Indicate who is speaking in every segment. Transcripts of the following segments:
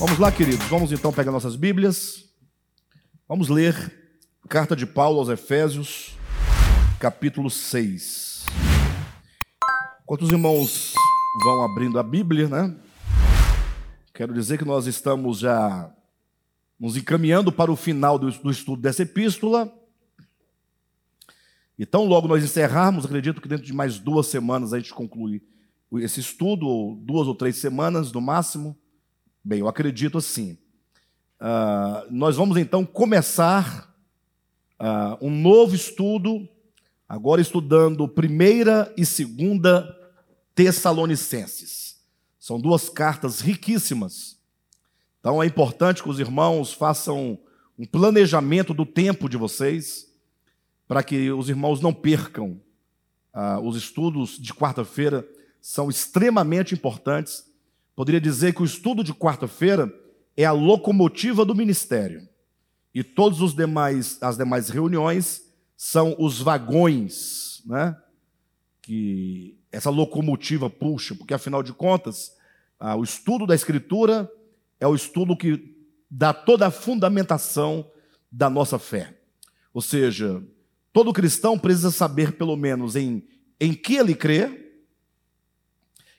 Speaker 1: Vamos lá, queridos. Vamos então pegar nossas Bíblias. Vamos ler Carta de Paulo aos Efésios, capítulo 6. Enquanto os irmãos vão abrindo a Bíblia, né? Quero dizer que nós estamos já nos encaminhando para o final do, do estudo dessa epístola. Então, logo nós encerrarmos, acredito que dentro de mais duas semanas a gente conclui esse estudo, ou duas ou três semanas no máximo. Bem, eu acredito assim. Uh, nós vamos então começar uh, um novo estudo, agora estudando primeira e segunda Tessalonicenses. São duas cartas riquíssimas. Então é importante que os irmãos façam um planejamento do tempo de vocês, para que os irmãos não percam uh, os estudos de quarta-feira, são extremamente importantes Poderia dizer que o estudo de quarta-feira é a locomotiva do ministério. E todos os demais as demais reuniões são os vagões, né? Que essa locomotiva puxa, porque afinal de contas, ah, o estudo da escritura é o estudo que dá toda a fundamentação da nossa fé. Ou seja, todo cristão precisa saber pelo menos em em que ele crê,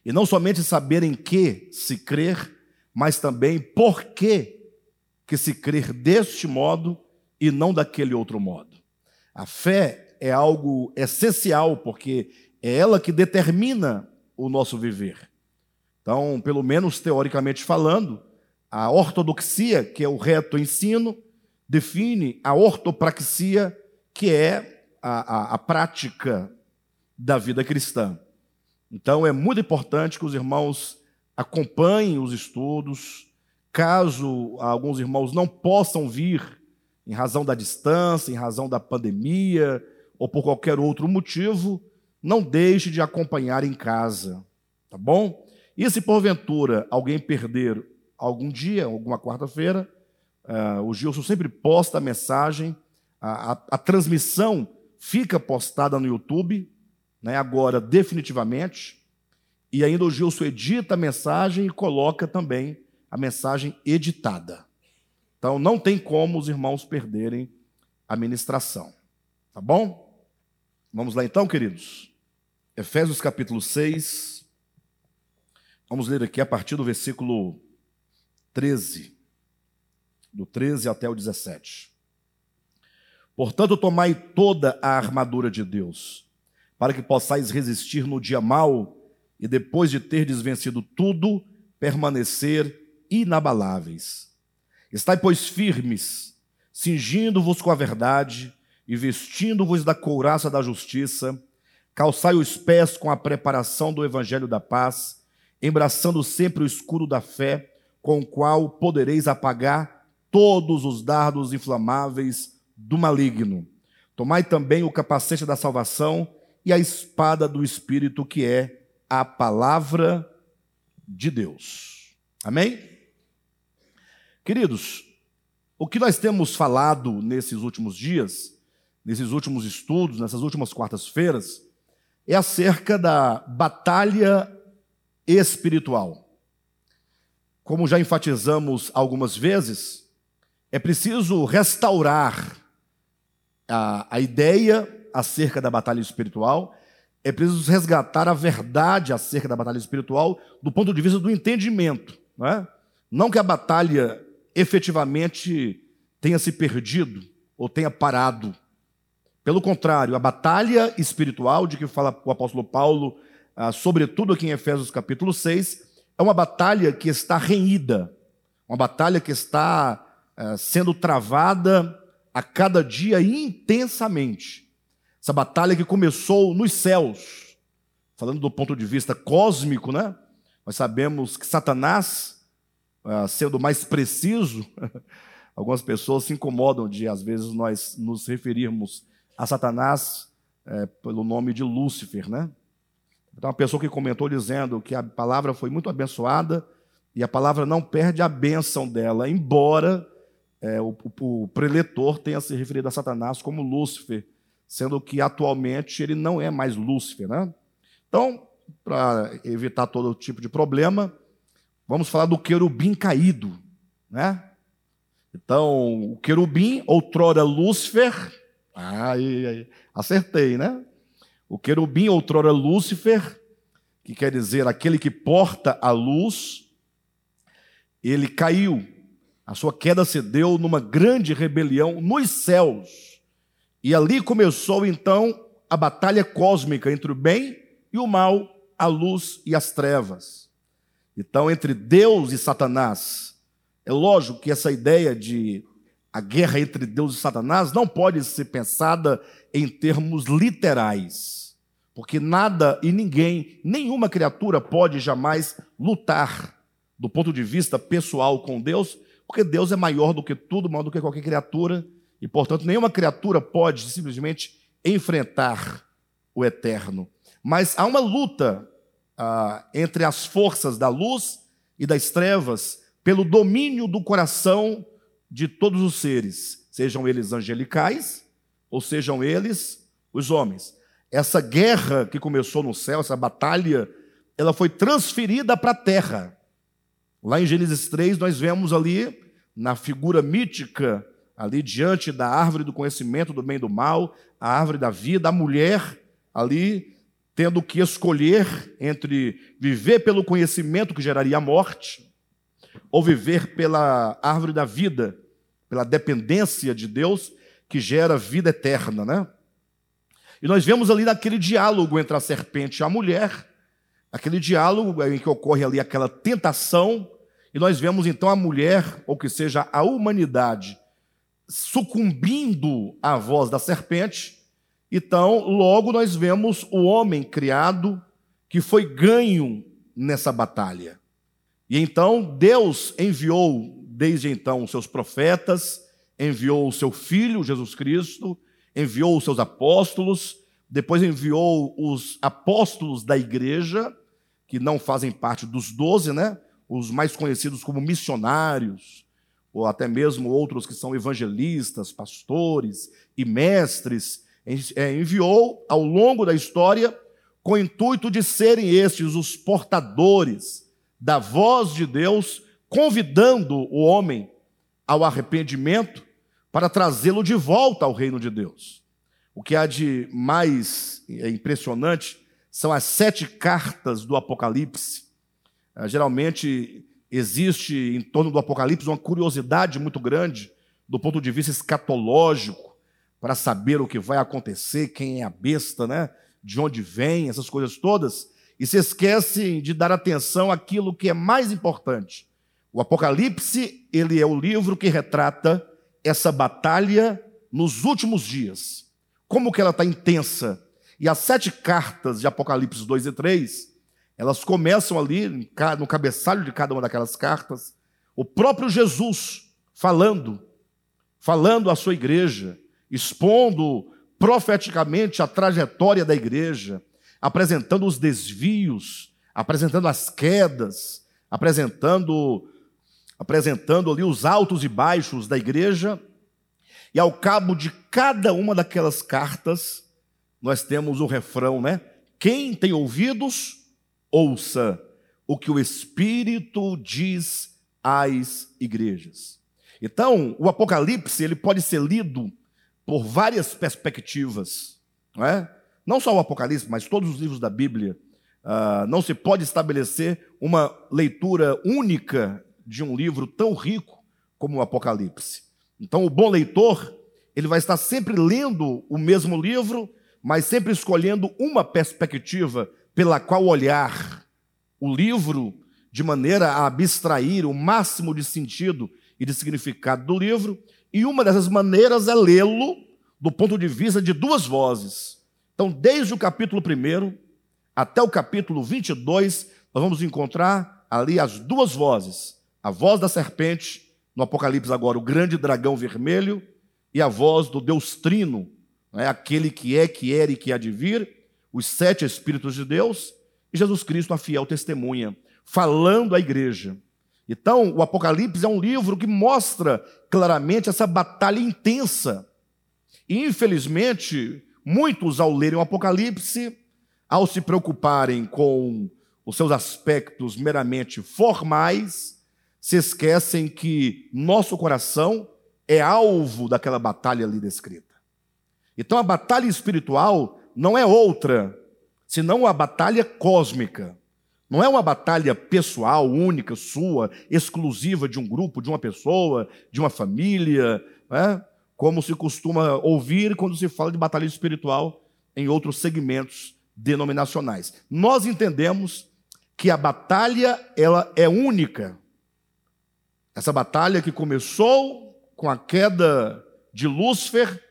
Speaker 1: e não somente saber em que se crer, mas também por que, que se crer deste modo e não daquele outro modo. A fé é algo essencial, porque é ela que determina o nosso viver. Então, pelo menos teoricamente falando, a ortodoxia, que é o reto ensino, define a ortopraxia, que é a, a, a prática da vida cristã. Então é muito importante que os irmãos acompanhem os estudos. Caso alguns irmãos não possam vir em razão da distância, em razão da pandemia ou por qualquer outro motivo, não deixe de acompanhar em casa, tá bom? E se porventura alguém perder algum dia, alguma quarta-feira, uh, o Gilson sempre posta a mensagem, a, a, a transmissão fica postada no YouTube, né, agora definitivamente, e ainda o Gilson edita a mensagem e coloca também a mensagem editada. Então não tem como os irmãos perderem a ministração. Tá bom? Vamos lá então, queridos. Efésios capítulo 6. Vamos ler aqui a partir do versículo 13. Do 13 até o 17. Portanto, tomai toda a armadura de Deus para que possais resistir no dia mau e depois de ter desvencido tudo, permanecer inabaláveis. Estai, pois, firmes, cingindo-vos com a verdade e vestindo-vos da couraça da justiça, calçai os pés com a preparação do evangelho da paz, embraçando sempre o escudo da fé, com o qual podereis apagar todos os dardos inflamáveis do maligno. Tomai também o capacete da salvação e a espada do Espírito, que é a palavra de Deus. Amém? Queridos, o que nós temos falado nesses últimos dias, nesses últimos estudos, nessas últimas quartas-feiras, é acerca da batalha espiritual. Como já enfatizamos algumas vezes, é preciso restaurar a, a ideia acerca da batalha espiritual, é preciso resgatar a verdade acerca da batalha espiritual do ponto de vista do entendimento. Não, é? não que a batalha efetivamente tenha se perdido ou tenha parado. Pelo contrário, a batalha espiritual de que fala o apóstolo Paulo, ah, sobretudo aqui em Efésios capítulo 6, é uma batalha que está renhida, uma batalha que está ah, sendo travada a cada dia intensamente. Essa batalha que começou nos céus, falando do ponto de vista cósmico, né? Nós sabemos que Satanás, ah, sendo mais preciso, algumas pessoas se incomodam de, às vezes, nós nos referirmos a Satanás é, pelo nome de Lúcifer, né? Então, uma pessoa que comentou dizendo que a palavra foi muito abençoada e a palavra não perde a bênção dela, embora é, o, o, preletor tenha se referido a Satanás como Lúcifer, sendo que atualmente ele não é mais Lúcifer. Né? Então, para evitar todo tipo de problema, vamos falar do querubim caído. né? Então, o querubim, outrora Lúcifer, aí, aí, acertei, né? O querubim, outrora Lúcifer, que quer dizer aquele que porta a luz, ele caiu. A sua queda se deu numa grande rebelião nos céus. E ali começou então a batalha cósmica entre o bem e o mal, a luz e as trevas. Então, entre Deus e Satanás, é lógico que essa ideia de a guerra entre Deus e Satanás não pode ser pensada em termos literais, porque nada e ninguém, nenhuma criatura pode jamais lutar do ponto de vista pessoal com Deus, porque Deus é maior do que tudo, maior do que qualquer criatura, e portanto nenhuma criatura pode simplesmente enfrentar o eterno. Mas há uma luta ah, entre as forças da luz e das trevas pelo domínio do coração de todos os seres, sejam eles angelicais ou sejam eles os homens. Essa guerra que começou no céu, essa batalha, ela foi transferida para a terra. Lá em Gênesis 3, nós vemos ali, na figura mítica, ali diante da árvore do conhecimento do bem e do mal, a árvore da vida, a mulher ali tendo que escolher entre viver pelo conhecimento que geraria a morte, ou viver pela árvore da vida, pela dependência de Deus que gera vida eterna, né? E nós vemos ali naquele diálogo entre a serpente e a mulher, aquele diálogo em que ocorre ali aquela tentação, e nós vemos então a mulher, ou que seja, a humanidade, sucumbindo à voz da serpente. Então, logo nós vemos o homem criado que foi ganho nessa batalha. E então Deus enviou, desde então, seus profetas, enviou o seu filho, Jesus Cristo, enviou os seus apóstolos, depois enviou os apóstolos da igreja, que não fazem parte dos doze, né? Os mais conhecidos como missionários, ou até mesmo outros que são evangelistas, pastores e mestres, é, enviou ao longo da história com o intuito de serem estes os portadores da voz de Deus, convidando o homem ao arrependimento para trazê-lo de volta ao reino de Deus. O que há de mais impressionante são as sete cartas do Apocalipse. Ah, geralmente existe em torno do Apocalipse uma curiosidade muito grande do ponto de vista escatológico, para saber o que vai acontecer, quem é a besta, né? de onde vem, essas coisas todas e se esquecem de dar atenção àquilo que é mais importante. O Apocalipse, ele é o livro que retrata essa batalha nos últimos dias. Como que ela está intensa. E as sete cartas de Apocalipse 2 e 3, elas começam ali, no cabeçalho de cada uma daquelas cartas, o próprio Jesus falando, falando à sua igreja, expondo profeticamente a trajetória da igreja, apresentando os desvios, apresentando as quedas, apresentando apresentando ali os altos e baixos da igreja. E ao cabo de cada uma daquelas cartas, nós temos o refrão, né? Quem tem ouvidos, ouça o que o Espírito diz às igrejas. Então, o Apocalipse ele pode ser lido por várias perspectivas, não é? não só o Apocalipse, mas todos os livros da Bíblia, uh, não se pode estabelecer uma leitura única de um livro tão rico como o Apocalipse. Então, o bom leitor, ele vai estar sempre lendo o mesmo livro, mas sempre escolhendo uma perspectiva pela qual olhar o livro de maneira a abstrair o máximo de sentido e de significado do livro, e uma dessas maneiras é lê-lo do ponto de vista de duas vozes. Então, desde o capítulo 1 até o capítulo 22, nós vamos encontrar ali as duas vozes: a voz da serpente, no Apocalipse agora, o grande dragão vermelho, e a voz do Deus Trino, né, aquele que é, que era e que há de vir, os sete Espíritos de Deus, e Jesus Cristo, a fiel testemunha, falando à igreja. Então, o Apocalipse é um livro que mostra claramente essa batalha intensa. E, infelizmente, Muitos, ao lerem o Apocalipse, ao se preocuparem com os seus aspectos meramente formais, se esquecem que nosso coração é alvo daquela batalha ali descrita. Então a batalha espiritual não é outra, senão a batalha cósmica. Não é uma batalha pessoal, única, sua, exclusiva de um grupo, de uma pessoa, de uma família, né? como se costuma ouvir quando se fala de batalha espiritual em outros segmentos denominacionais. Nós entendemos que a batalha ela é única. Essa batalha que começou com a queda de Lúcifer,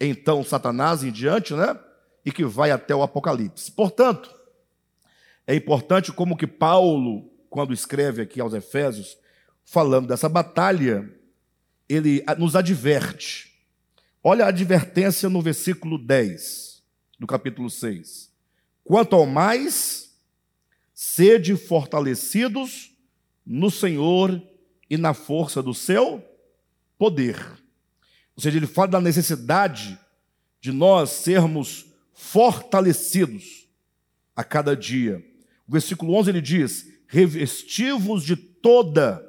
Speaker 1: então Satanás em diante, né? E que vai até o Apocalipse. Portanto, é importante como que Paulo, quando escreve aqui aos Efésios, falando dessa batalha, ele nos adverte. Olha a advertência no versículo 10 do capítulo 6. Quanto ao mais, sede fortalecidos no Senhor e na força do seu poder. Ou seja, ele fala da necessidade de nós sermos fortalecidos a cada dia. O versículo 11 ele diz: Revestivos de toda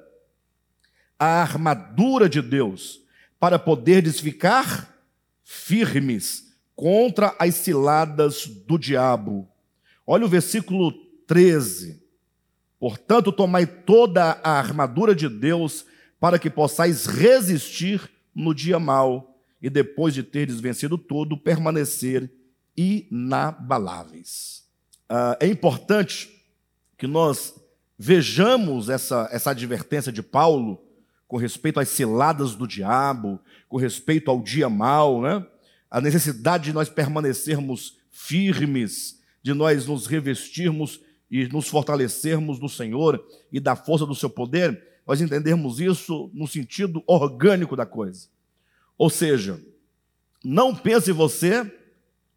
Speaker 1: a armadura de Deus, para poderes ficar firmes contra as ciladas do diabo. Olha o versículo 13. Portanto, tomai toda a armadura de Deus para que possais resistir no dia mau e depois de teres vencido tudo, permanecer inabaláveis. Ah, é importante que nós vejamos essa, essa advertência de Paulo com respeito às ciladas do diabo, com respeito ao dia mau, né? a necessidade de nós permanecermos firmes, de nós nos revestirmos e nos fortalecermos no Senhor e da força do seu poder, nós entendermos isso no sentido orgânico da coisa. Ou seja, não pense você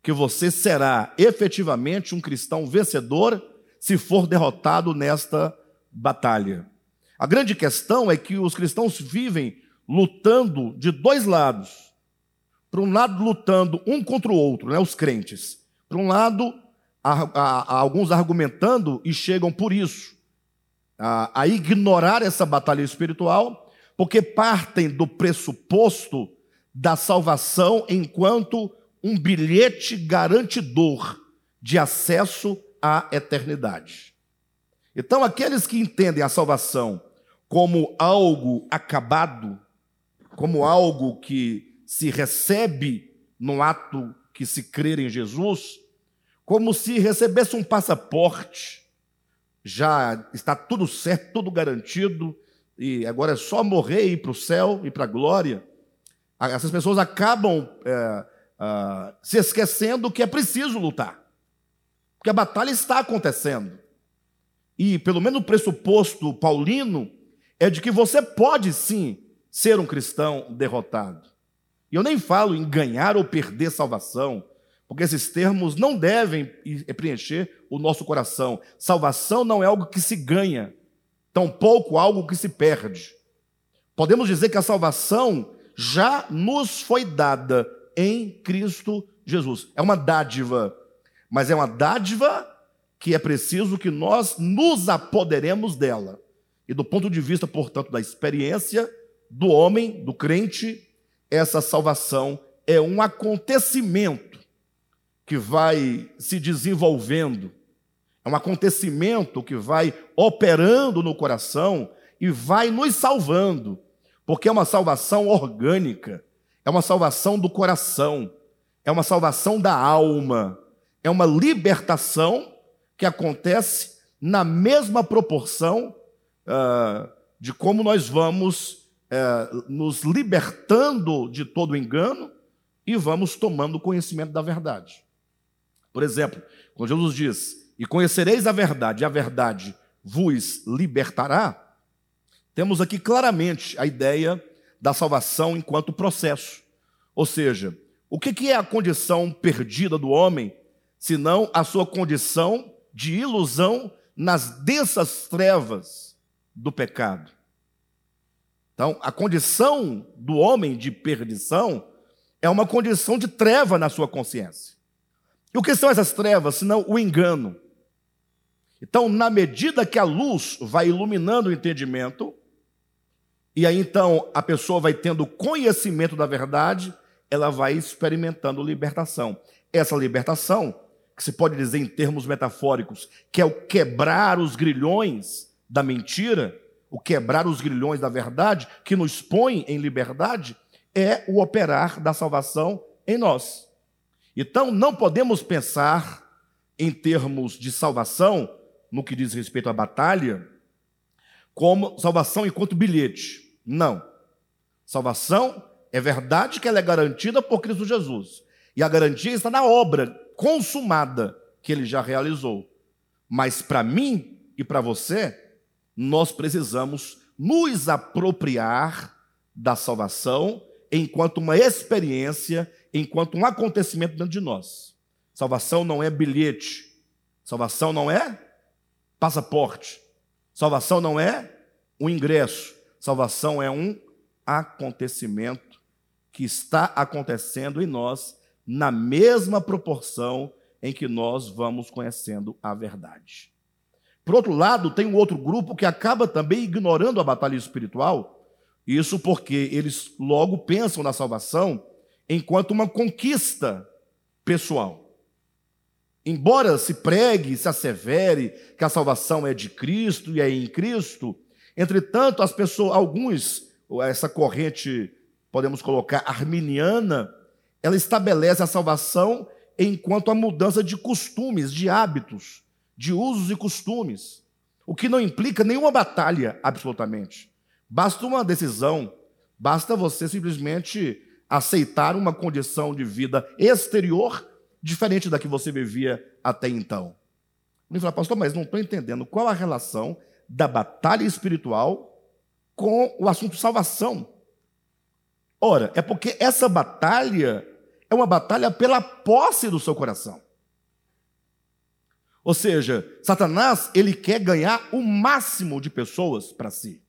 Speaker 1: que você será efetivamente um cristão vencedor se for derrotado nesta batalha. A grande questão é que os cristãos vivem lutando de dois lados. Por um lado, lutando um contra o outro, né, os crentes. Por um lado, há, alguns argumentando e chegam por isso a, a ignorar essa batalha espiritual, porque partem do pressuposto da salvação enquanto um bilhete garantidor de acesso à eternidade. Então, aqueles que entendem a salvação como algo acabado, como algo que se recebe no ato que se crer em Jesus, como se recebesse um passaporte, já está tudo certo, tudo garantido, e agora é só morrer e ir para o céu e para a glória. Essas pessoas acabam é, uh, se esquecendo que é preciso lutar. Porque a batalha está acontecendo. E, pelo menos o pressuposto paulino, é de que você pode sim ser um cristão derrotado. E eu nem falo em ganhar ou perder salvação, porque esses termos não devem preencher o nosso coração. Salvação não é algo que se ganha, tampouco algo que se perde. Podemos dizer que a salvação já nos foi dada em Cristo Jesus. É uma dádiva, mas é uma dádiva que é preciso que nós nos apoderemos dela. E do ponto de vista, portanto, da experiência do homem, do crente, essa salvação é um acontecimento que vai se desenvolvendo, é um acontecimento que vai operando no coração e vai nos salvando, porque é uma salvação orgânica, é uma salvação do coração, é uma salvação da alma, é uma libertação que acontece na mesma proporção uh, de como nós vamos uh, nos libertando de todo engano e vamos tomando conhecimento da verdade. Por exemplo, quando Jesus diz: E conhecereis a verdade, e a verdade vos libertará, temos aqui claramente a ideia da salvação enquanto processo. Ou seja, o que é a condição perdida do homem, senão a sua condição de ilusão nas densas trevas do pecado? Então, a condição do homem de perdição é uma condição de treva na sua consciência. E o que são essas trevas, senão o engano? Então, na medida que a luz vai iluminando o entendimento, E aí então a pessoa vai tendo conhecimento da verdade, ela vai experimentando libertação. Essa libertação, que se pode dizer em termos metafóricos, que é o quebrar os grilhões da mentira, o quebrar os grilhões da verdade, que nos põe em liberdade, é o operar da salvação em nós. Então, não podemos pensar em termos de salvação, no que diz respeito à batalha, como salvação enquanto bilhete. Não. Salvação é verdade que ela é garantida por Cristo Jesus. E a garantia está na obra consumada que ele já realizou. Mas para mim e para você, nós precisamos nos apropriar da salvação enquanto uma experiência, enquanto um acontecimento dentro de nós. Salvação não é bilhete, salvação não é passaporte, salvação não é um ingresso, salvação é um acontecimento que está acontecendo em nós na mesma proporção em que nós vamos conhecendo a verdade. Por outro lado, tem um outro grupo que acaba também ignorando a batalha espiritual, isso porque eles logo pensam na salvação enquanto uma conquista pessoal. Embora se pregue, se assevere que a salvação é de Cristo e é em Cristo, entretanto, as pessoas, alguns, essa corrente, podemos colocar, arminiana, ela estabelece a salvação enquanto a mudança de costumes, de hábitos de usos e costumes, o que não implica nenhuma batalha, absolutamente. Basta uma decisão, basta você simplesmente aceitar uma condição de vida exterior diferente da que você vivia até então. Ele fala, pastor, mas não estou entendendo qual a relação da batalha espiritual com o assunto salvação. Ora, é porque essa batalha é uma batalha pela posse do seu coração. Ou seja, Satanás, ele quer ganhar o máximo de pessoas para si.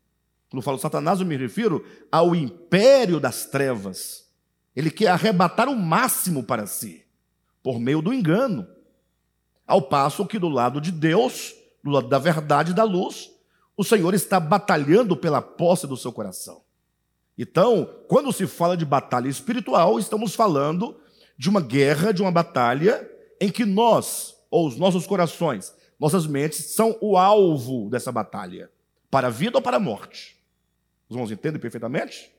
Speaker 1: Quando eu falo Satanás, eu me refiro ao império das trevas. Ele quer arrebatar o máximo para si, por meio do engano. Ao passo que do lado de Deus, da verdade e da luz, o Senhor está batalhando pela posse do seu coração. Então, quando se fala de batalha espiritual, estamos falando de uma guerra, de uma batalha em que nós, ou os nossos corações, nossas mentes são o alvo dessa batalha, para a vida ou para a morte. Os irmãos entendem perfeitamente?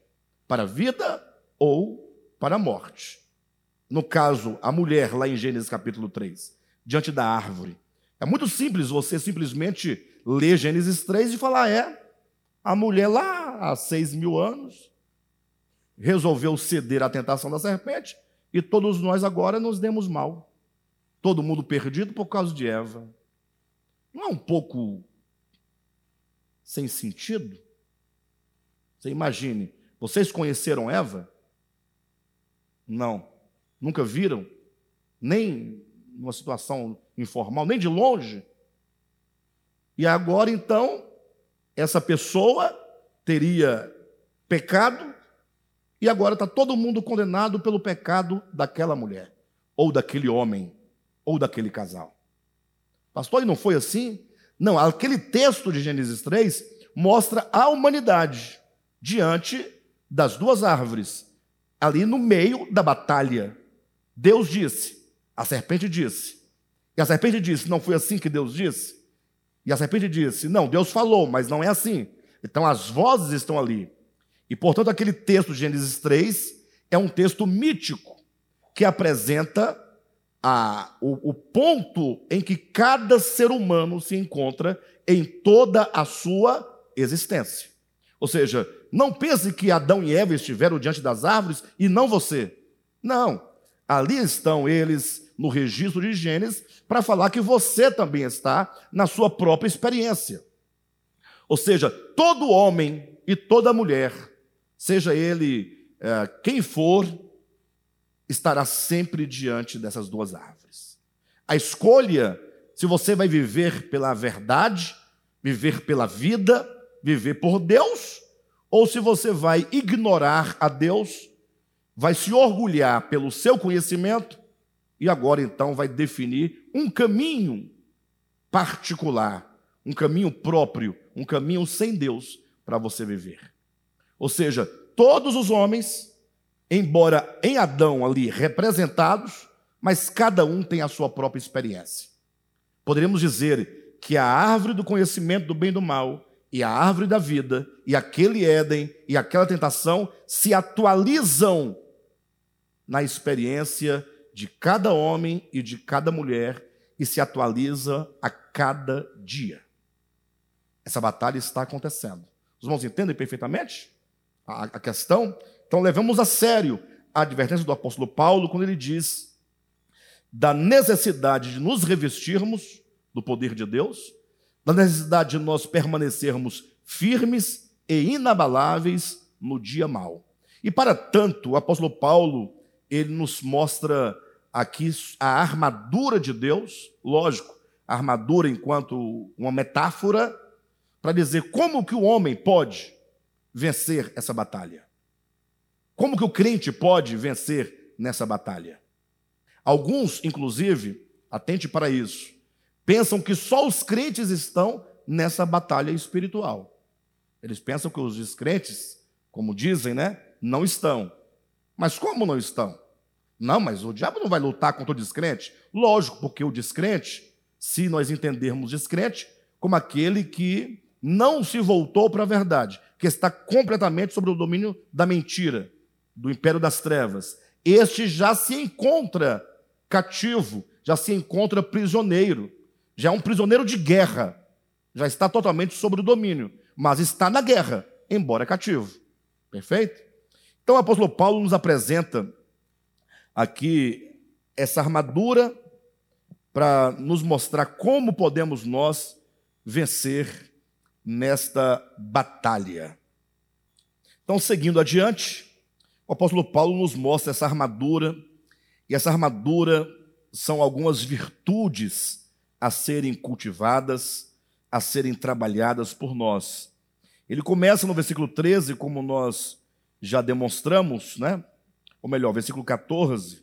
Speaker 1: Para a vida ou para a morte. No caso, a mulher, lá em Gênesis capítulo 3, diante da árvore. É muito simples você simplesmente ler Gênesis 3 e falar: é, a mulher lá há seis mil anos resolveu ceder à tentação da serpente e todos nós agora nos demos mal. Todo mundo perdido por causa de Eva. Não é um pouco sem sentido? Você imagine, vocês conheceram Eva? Não. Nunca viram? Nem numa situação informal, nem de longe. E agora então, essa pessoa teria pecado e agora está todo mundo condenado pelo pecado daquela mulher ou daquele homem ou daquele casal. Pastor, e não foi assim? Não, aquele texto de Gênesis 3 mostra a humanidade diante das duas árvores, ali no meio da batalha. Deus disse, a serpente disse. E a serpente disse: Não foi assim que Deus disse? E a serpente disse: Não, Deus falou, mas não é assim. Então as vozes estão ali. E portanto, aquele texto de Gênesis 3 é um texto mítico que apresenta a, o, o ponto em que cada ser humano se encontra em toda a sua existência. Ou seja, não pense que Adão e Eva estiveram diante das árvores e não você. Não. Ali estão eles no registro de Gênesis para falar que você também está na sua própria experiência. Ou seja, todo homem e toda mulher, seja ele é, quem for, estará sempre diante dessas duas árvores. A escolha, se você vai viver pela verdade, viver pela vida, viver por Deus, ou se você vai ignorar a Deus, vai se orgulhar pelo seu conhecimento e agora então vai definir um caminho particular, um caminho próprio, um caminho sem Deus para você viver. Ou seja, todos os homens, embora em Adão ali representados, mas cada um tem a sua própria experiência. Poderíamos dizer que a árvore do conhecimento do bem e do mal e a árvore da vida e aquele Éden e aquela tentação se atualizam na experiência de cada homem e de cada mulher e se atualiza a cada dia. Essa batalha está acontecendo. Os irmãos entendem perfeitamente a, a questão? Então, levamos a sério a advertência do apóstolo Paulo quando ele diz da necessidade de nos revestirmos do poder de Deus, da necessidade de nós permanecermos firmes e inabaláveis no dia mau. E para tanto, o apóstolo Paulo, ele nos mostra aqui a armadura de Deus, lógico, armadura enquanto uma metáfora para dizer como que o homem pode vencer essa batalha. Como que o crente pode vencer nessa batalha? Alguns, inclusive, atente para isso, pensam que só os crentes estão nessa batalha espiritual. Eles pensam que os descrentes, como dizem, né, não estão. Mas como não estão? Não, mas o diabo não vai lutar contra o descrente? Lógico, porque o descrente, se nós entendermos descrente, como aquele que não se voltou para a verdade, que está completamente sobre o domínio da mentira, do império das trevas. Este já se encontra cativo, já se encontra prisioneiro já é um prisioneiro de guerra, já está totalmente sob o domínio, mas está na guerra, embora cativo. Perfeito? Então o apóstolo Paulo nos apresenta aqui essa armadura para nos mostrar como podemos nós vencer nesta batalha. Então, seguindo adiante, o apóstolo Paulo nos mostra essa armadura, e essa armadura são algumas virtudes a serem cultivadas, a serem trabalhadas por nós. Ele começa no versículo 13, como nós já demonstramos, né? Ou melhor, versículo 14.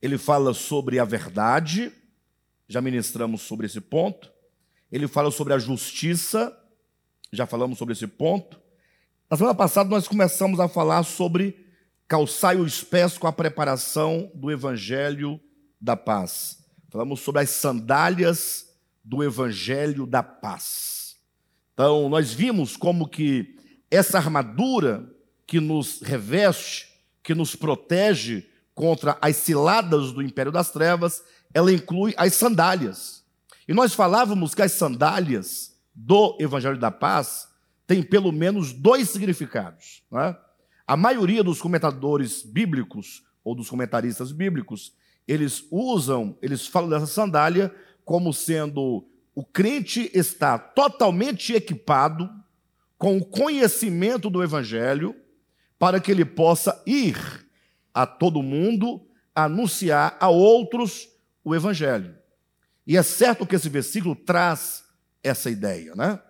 Speaker 1: Ele fala sobre a verdade, já ministramos sobre esse ponto. Ele fala sobre a justiça, já falamos sobre esse ponto. Na semana passada nós começamos a falar sobre calçar os pés com a preparação do evangelho da paz. Falamos sobre as sandálias do evangelho da paz. Então, nós vimos como que essa armadura que nos reveste, que nos protege contra as ciladas do império das trevas, ela inclui as sandálias. E nós falávamos que as sandálias do evangelho da paz têm pelo menos dois significados. É? A maioria dos comentadores bíblicos ou dos comentaristas bíblicos eles usam, eles falam dessa sandália como sendo o crente está totalmente equipado com o conhecimento do evangelho para que ele possa ir a todo mundo anunciar a outros o evangelho. E é certo que esse versículo traz essa ideia, né?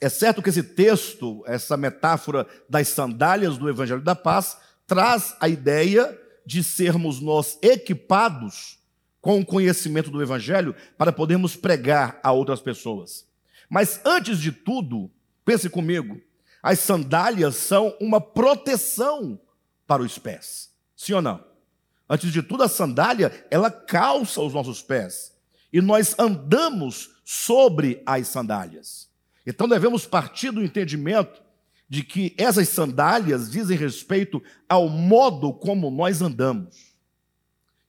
Speaker 1: É certo que esse texto, essa metáfora das sandálias do evangelho da paz, traz a ideia de sermos nós equipados com o conhecimento do Evangelho para podermos pregar a outras pessoas. Mas antes de tudo, pense comigo, as sandálias são uma proteção para os pés. Sim ou não? Antes de tudo, a sandália, ela calça os nossos pés. E nós andamos sobre as sandálias. Então devemos partir do entendimento de que essas sandálias dizem respeito ao modo como nós andamos.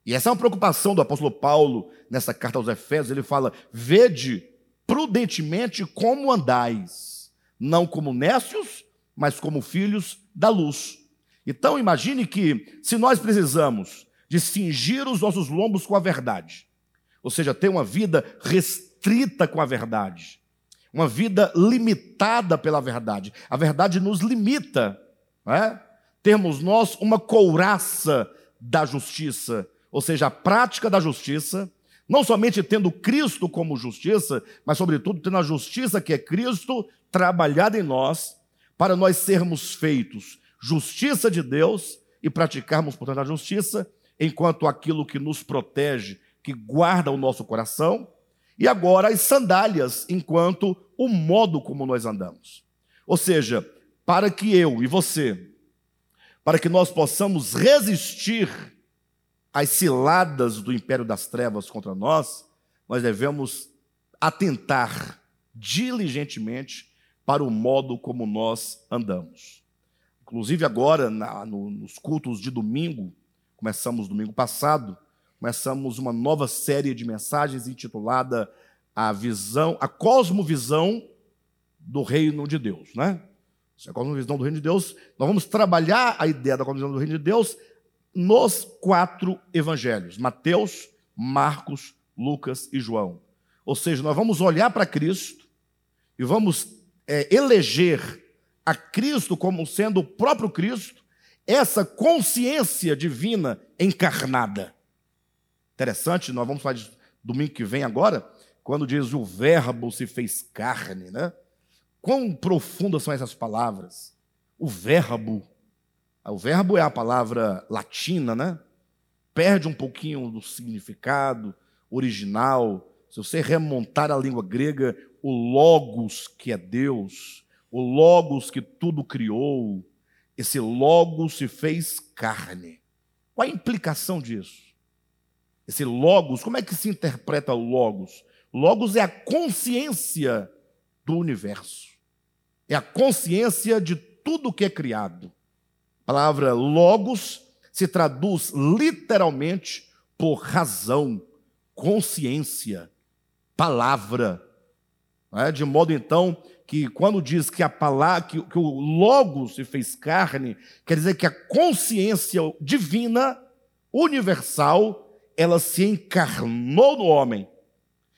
Speaker 1: E essa é uma preocupação do apóstolo Paulo nessa carta aos Efésios. Ele fala: Vede prudentemente como andais, não como nécios, mas como filhos da luz. Então imagine que se nós precisamos de cingir os nossos lombos com a verdade, ou seja, ter uma vida restrita com a verdade, uma vida limitada pela verdade. A verdade nos limita. É? Termos nós uma couraça da justiça, ou seja, a prática da justiça, não somente tendo Cristo como justiça, mas, sobretudo, tendo a justiça que é Cristo trabalhada em nós, para nós sermos feitos justiça de Deus e praticarmos, portanto, a justiça, enquanto aquilo que nos protege, que guarda o nosso coração, e agora as sandálias, enquanto o modo como nós andamos. Ou seja, para que eu e você, para que nós possamos resistir às ciladas do império das trevas contra nós, nós devemos atentar diligentemente para o modo como nós andamos. Inclusive, agora, na, no, nos cultos de domingo, começamos domingo passado, começamos uma nova série de mensagens intitulada A Visão, a Cosmovisão do Reino de Deus, né? É a cosmovisão do Reino de Deus, nós vamos trabalhar a ideia da cosmovisão do Reino de Deus nos quatro evangelhos: Mateus, Marcos, Lucas e João. Ou seja, nós vamos olhar para Cristo e vamos é, eleger a Cristo como sendo o próprio Cristo, essa consciência divina encarnada. Interessante, nós vamos falar de domingo que vem agora, quando diz o Verbo se fez carne, né? Quão profundas são essas palavras? O Verbo. O verbo é a palavra latina, né? Perde um pouquinho do significado original. Se você remontar a língua grega, o Logos, que é Deus, o Logos que tudo criou, esse Logos se fez carne. Qual a implicação disso? Esse Logos, como é que se interpreta o Logos? Logos é a consciência do universo, é a consciência de tudo que é criado. A palavra Logos se traduz literalmente por razão, consciência, palavra. É? De modo então que quando diz que a palavra, que, que o Logos se fez carne, quer dizer que a consciência divina, universal, ela se encarnou no homem.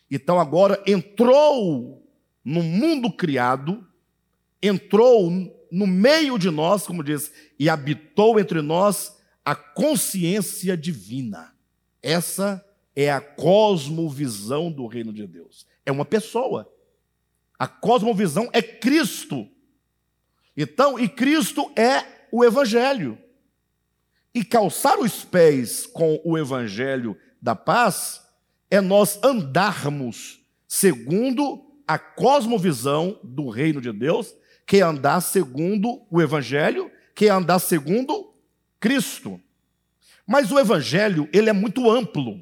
Speaker 1: Então agora entrou no mundo criado, entrou no meio de nós, como diz, e habitou entre nós a consciência divina. Essa é a cosmovisão do reino de Deus. É uma pessoa. A cosmovisão é Cristo. Então, e Cristo é o Evangelho. E calçar os pés com o Evangelho da paz é nós andarmos segundo a cosmovisão do reino de Deus, que é andar segundo o Evangelho, que é andar segundo Cristo. Mas o Evangelho, ele é muito amplo.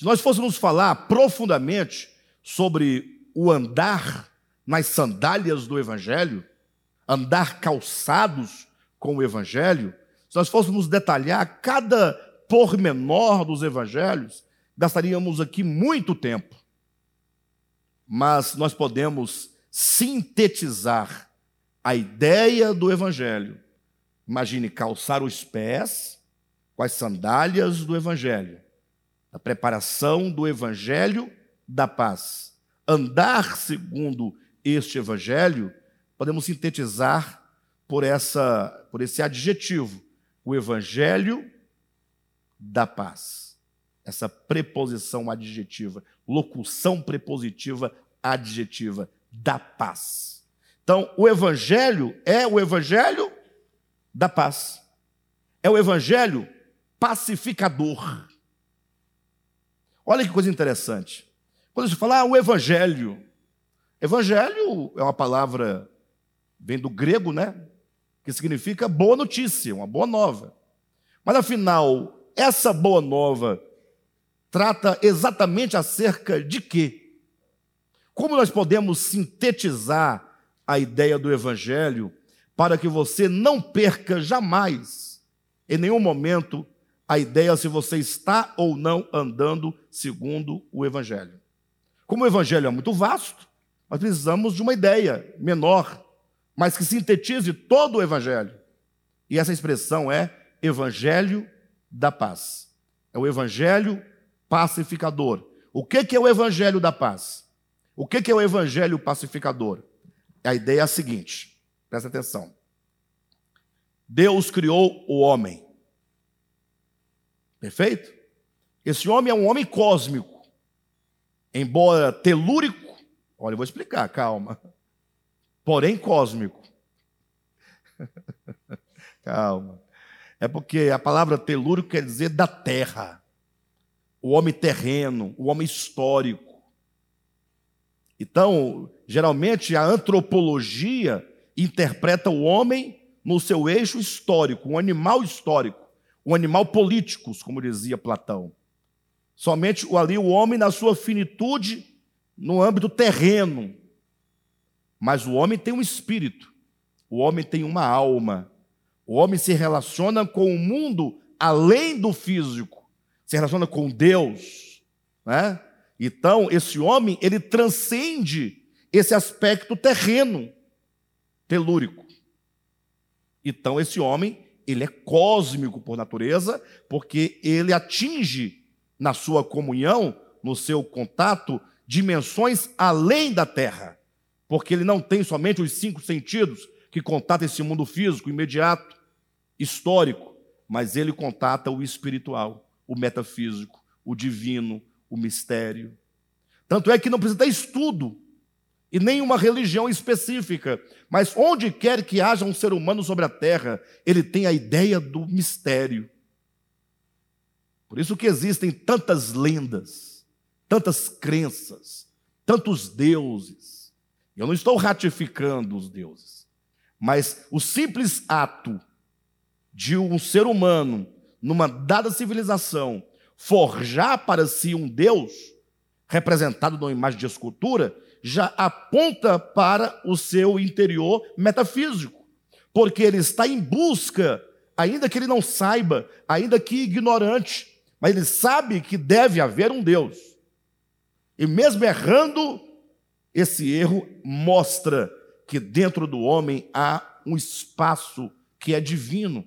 Speaker 1: Se nós fôssemos falar profundamente sobre o andar nas sandálias do Evangelho, andar calçados com o Evangelho, se nós fôssemos detalhar cada pormenor dos Evangelhos, gastaríamos aqui muito tempo. Mas nós podemos sintetizar a ideia do Evangelho. Imagine calçar os pés com as sandálias do Evangelho, a preparação do Evangelho da paz andar segundo este evangelho, podemos sintetizar por essa por esse adjetivo, o evangelho da paz. Essa preposição adjetiva, locução prepositiva adjetiva da paz. Então, o evangelho é o evangelho da paz. É o evangelho pacificador. Olha que coisa interessante. Quando se fala ah, o evangelho, evangelho é uma palavra, vem do grego, né? Que significa boa notícia, uma boa nova. Mas afinal, essa boa nova trata exatamente acerca de quê? Como nós podemos sintetizar a ideia do evangelho para que você não perca jamais, em nenhum momento, a ideia se você está ou não andando segundo o evangelho? Como o evangelho é muito vasto, nós precisamos de uma ideia menor, mas que sintetize todo o evangelho. E essa expressão é evangelho da paz. É o evangelho pacificador. O que é o evangelho da paz? O que é o evangelho pacificador? A ideia é a seguinte: presta atenção. Deus criou o homem. Perfeito? Esse homem é um homem cósmico embora telúrico, olha, eu vou explicar, calma, porém cósmico. calma. É porque a palavra telúrico quer dizer da terra, o homem terreno, o homem histórico. Então, geralmente a antropologia interpreta o homem no seu eixo histórico, um animal histórico, um animal político, como dizia Platão. Somente ali o homem na sua finitude no âmbito terreno. Mas o homem tem um espírito, o homem tem uma alma, o homem se relaciona com o mundo além do físico, se relaciona com Deus, né? Então, esse homem, ele transcende esse aspecto terreno, telúrico. Então, esse homem, ele é cósmico por natureza, porque ele atinge na sua comunhão, no seu contato, dimensões além da terra. Porque ele não tem somente os cinco sentidos que contata esse mundo físico, imediato, histórico, mas ele contata o espiritual, o metafísico, o divino, o mistério. Tanto é que não precisa ter estudo e nenhuma religião específica, mas onde quer que haja um ser humano sobre a terra, ele tem a ideia do mistério. Por isso que existem tantas lendas, tantas crenças, tantos deuses. Eu não estou ratificando os deuses, mas o simples ato de um ser humano, numa dada civilização, forjar para si um Deus, representado numa imagem de escultura, já aponta para o seu interior metafísico, porque ele está em busca, ainda que ele não saiba, ainda que ignorante, mas ele sabe que deve haver um Deus. E mesmo errando, esse erro mostra que dentro do homem há um espaço que é divino.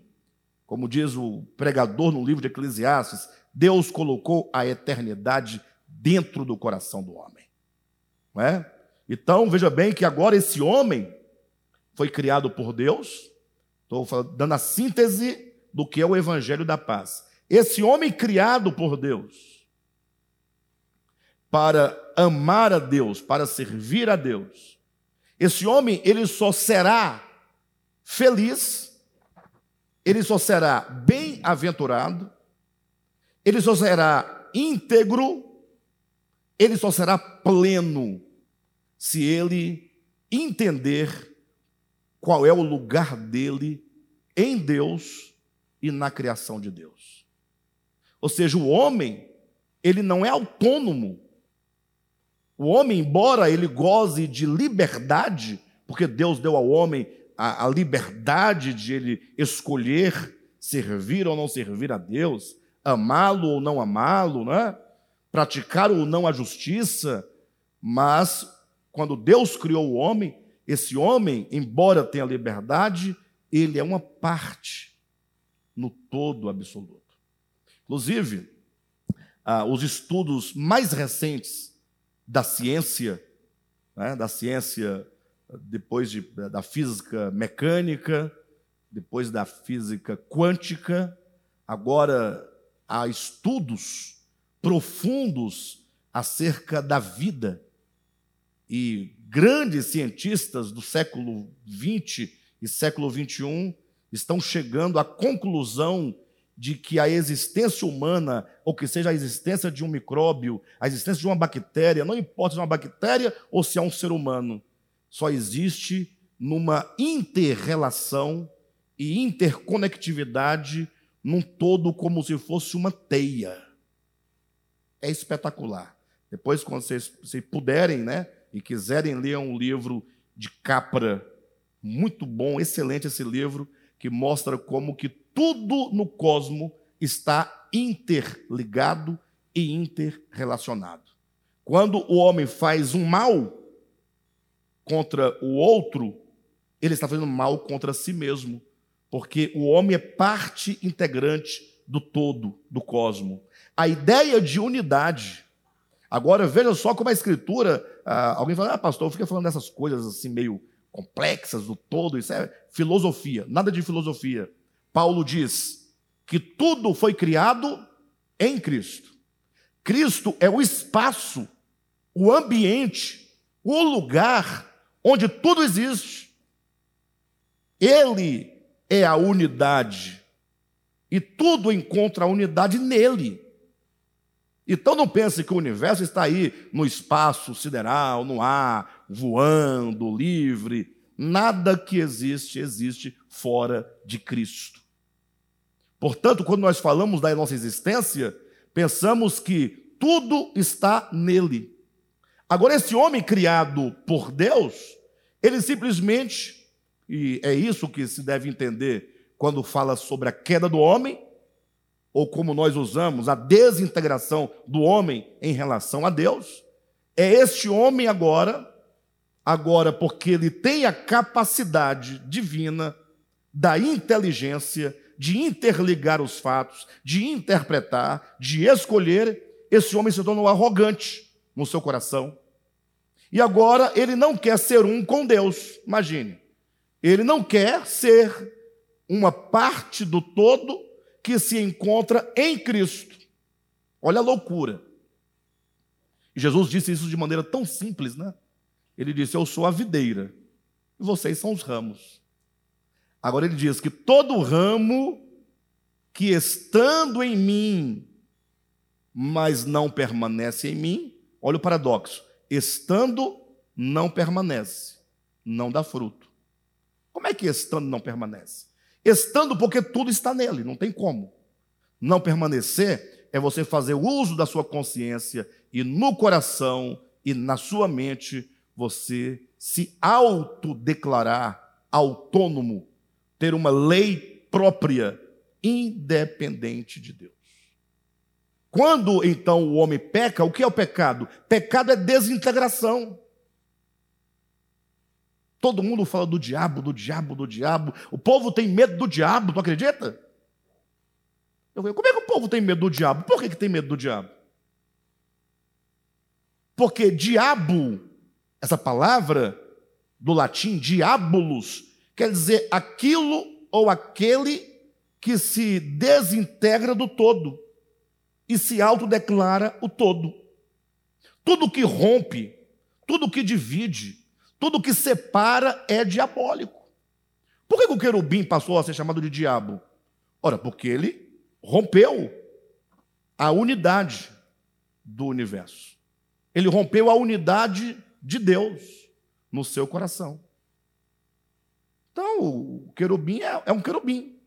Speaker 1: Como diz o pregador no livro de Eclesiastes, Deus colocou a eternidade dentro do coração do homem. Não é? Então, veja bem que agora esse homem foi criado por Deus. Estou dando a síntese do que é o evangelho da paz. Esse homem criado por Deus para amar a Deus, para servir a Deus. Esse homem, ele só será feliz, ele só será bem-aventurado, ele só será íntegro, ele só será pleno se ele entender qual é o lugar dele em Deus e na criação de Deus. Ou seja, o homem, ele não é autônomo. O homem, embora ele goze de liberdade, porque Deus deu ao homem a, a liberdade de ele escolher servir ou não servir a Deus, amá-lo ou não amá-lo, né? Praticar ou não a justiça, mas quando Deus criou o homem, esse homem, embora tenha liberdade, ele é uma parte no todo absoluto. Inclusive, ah, os estudos mais recentes da ciência, né, da ciência depois de, da física mecânica, depois da física quântica, agora há estudos profundos acerca da vida. E grandes cientistas do século XX e século XXI estão chegando à conclusão de que a existência humana, ou que seja a existência de um micróbio, a existência de uma bactéria, não importa se é uma bactéria ou se é um ser humano, só existe numa interrelação e interconectividade num todo como se fosse uma teia. É espetacular. Depois, quando vocês, puderem, né, e quiserem ler um livro de Capra, muito bom, excelente esse livro, que mostra como que tudo no cosmo está interligado e interrelacionado. Quando o homem faz um mal contra o outro, ele está fazendo mal contra si mesmo porque o homem é parte integrante do todo, do cosmo. A ideia de unidade. Agora, veja só como a Escritura. Ah, alguém fala, ah, pastor, fica falando dessas coisas assim meio complexas do todo, isso é filosofia. Nada de filosofia. Paulo diz que tudo foi criado em Cristo. Cristo é o espaço, o ambiente, o lugar onde tudo existe. Ele é a unidade. E tudo encontra unidade nele. Então não pense que o universo está aí no espaço sideral, no ar, voando, livre. nada que existe existe fora de Cristo. Portanto, quando nós falamos da nossa existência, pensamos que tudo está nele. Agora, esse homem criado por Deus, ele simplesmente, e é isso que se deve entender quando fala sobre a queda do homem, ou como nós usamos, a desintegração do homem em relação a Deus, é este homem agora, agora porque ele tem a capacidade divina da inteligência de interligar os fatos, de interpretar, de escolher, esse homem se tornou arrogante no seu coração. E agora ele não quer ser um com Deus, imagine. Ele não quer ser uma parte do todo que se encontra em Cristo. Olha a loucura. E Jesus disse isso de maneira tão simples, né? Ele disse: Eu sou a videira e vocês são os ramos. Agora ele diz que todo ramo que estando em mim, mas não permanece em mim, olha o paradoxo: estando não permanece, não dá fruto. Como é que estando não permanece? Estando porque tudo está nele, não tem como. Não permanecer é você fazer uso da sua consciência e no coração e na sua mente você se autodeclarar autônomo ter uma lei própria, independente de Deus. Quando então o homem peca, o que é o pecado? Pecado é desintegração. Todo mundo fala do diabo, do diabo, do diabo. O povo tem medo do diabo, tu acredita? Eu falei, como é que o povo tem medo do diabo? Por que, que tem medo do diabo? Porque diabo, essa palavra do latim, diabolos, quer dizer aquilo ou aquele que se desintegra do todo e se autodeclara o todo. Tudo que rompe, tudo que divide, tudo que separa é diabólico. Por que o querubim passou a ser chamado de diabo? Ora, porque ele rompeu a unidade do universo. Ele rompeu a unidade de Deus no seu coração. Então, o querubim é, é um querubim.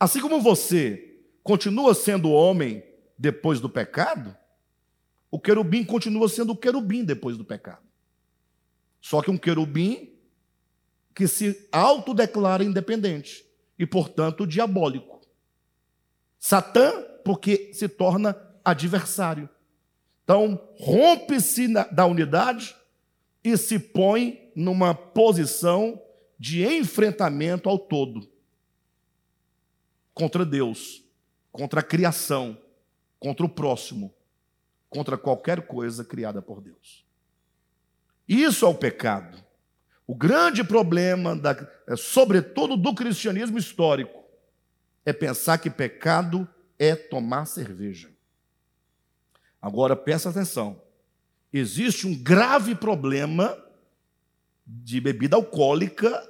Speaker 1: Assim como você continua sendo homem depois do pecado, o querubim continua sendo o querubim depois do pecado. Só que um querubim que se autodeclara independente e, portanto, diabólico. Satã, porque se torna adversário. Então, rompe-se da unidade e se põe numa posição de enfrentamento ao todo contra Deus, contra a criação, contra o próximo, contra qualquer coisa criada por Deus. Isso é o pecado. O grande problema, da, é, sobretudo do cristianismo histórico, é pensar que pecado é tomar cerveja. Agora, presta atenção: existe um grave problema de bebida alcoólica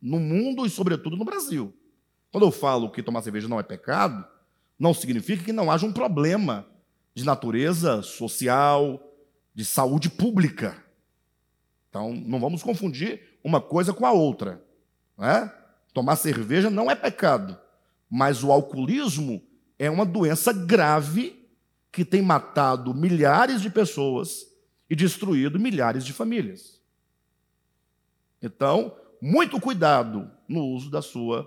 Speaker 1: no mundo e, sobretudo, no Brasil. Quando eu falo que tomar cerveja não é pecado, não significa que não haja um problema de natureza social, de saúde pública. Então, não vamos confundir uma coisa com a outra. Né? Tomar cerveja não é pecado, mas o alcoolismo é uma doença grave que tem matado milhares de pessoas e destruído milhares de famílias. Então, muito cuidado no uso da sua,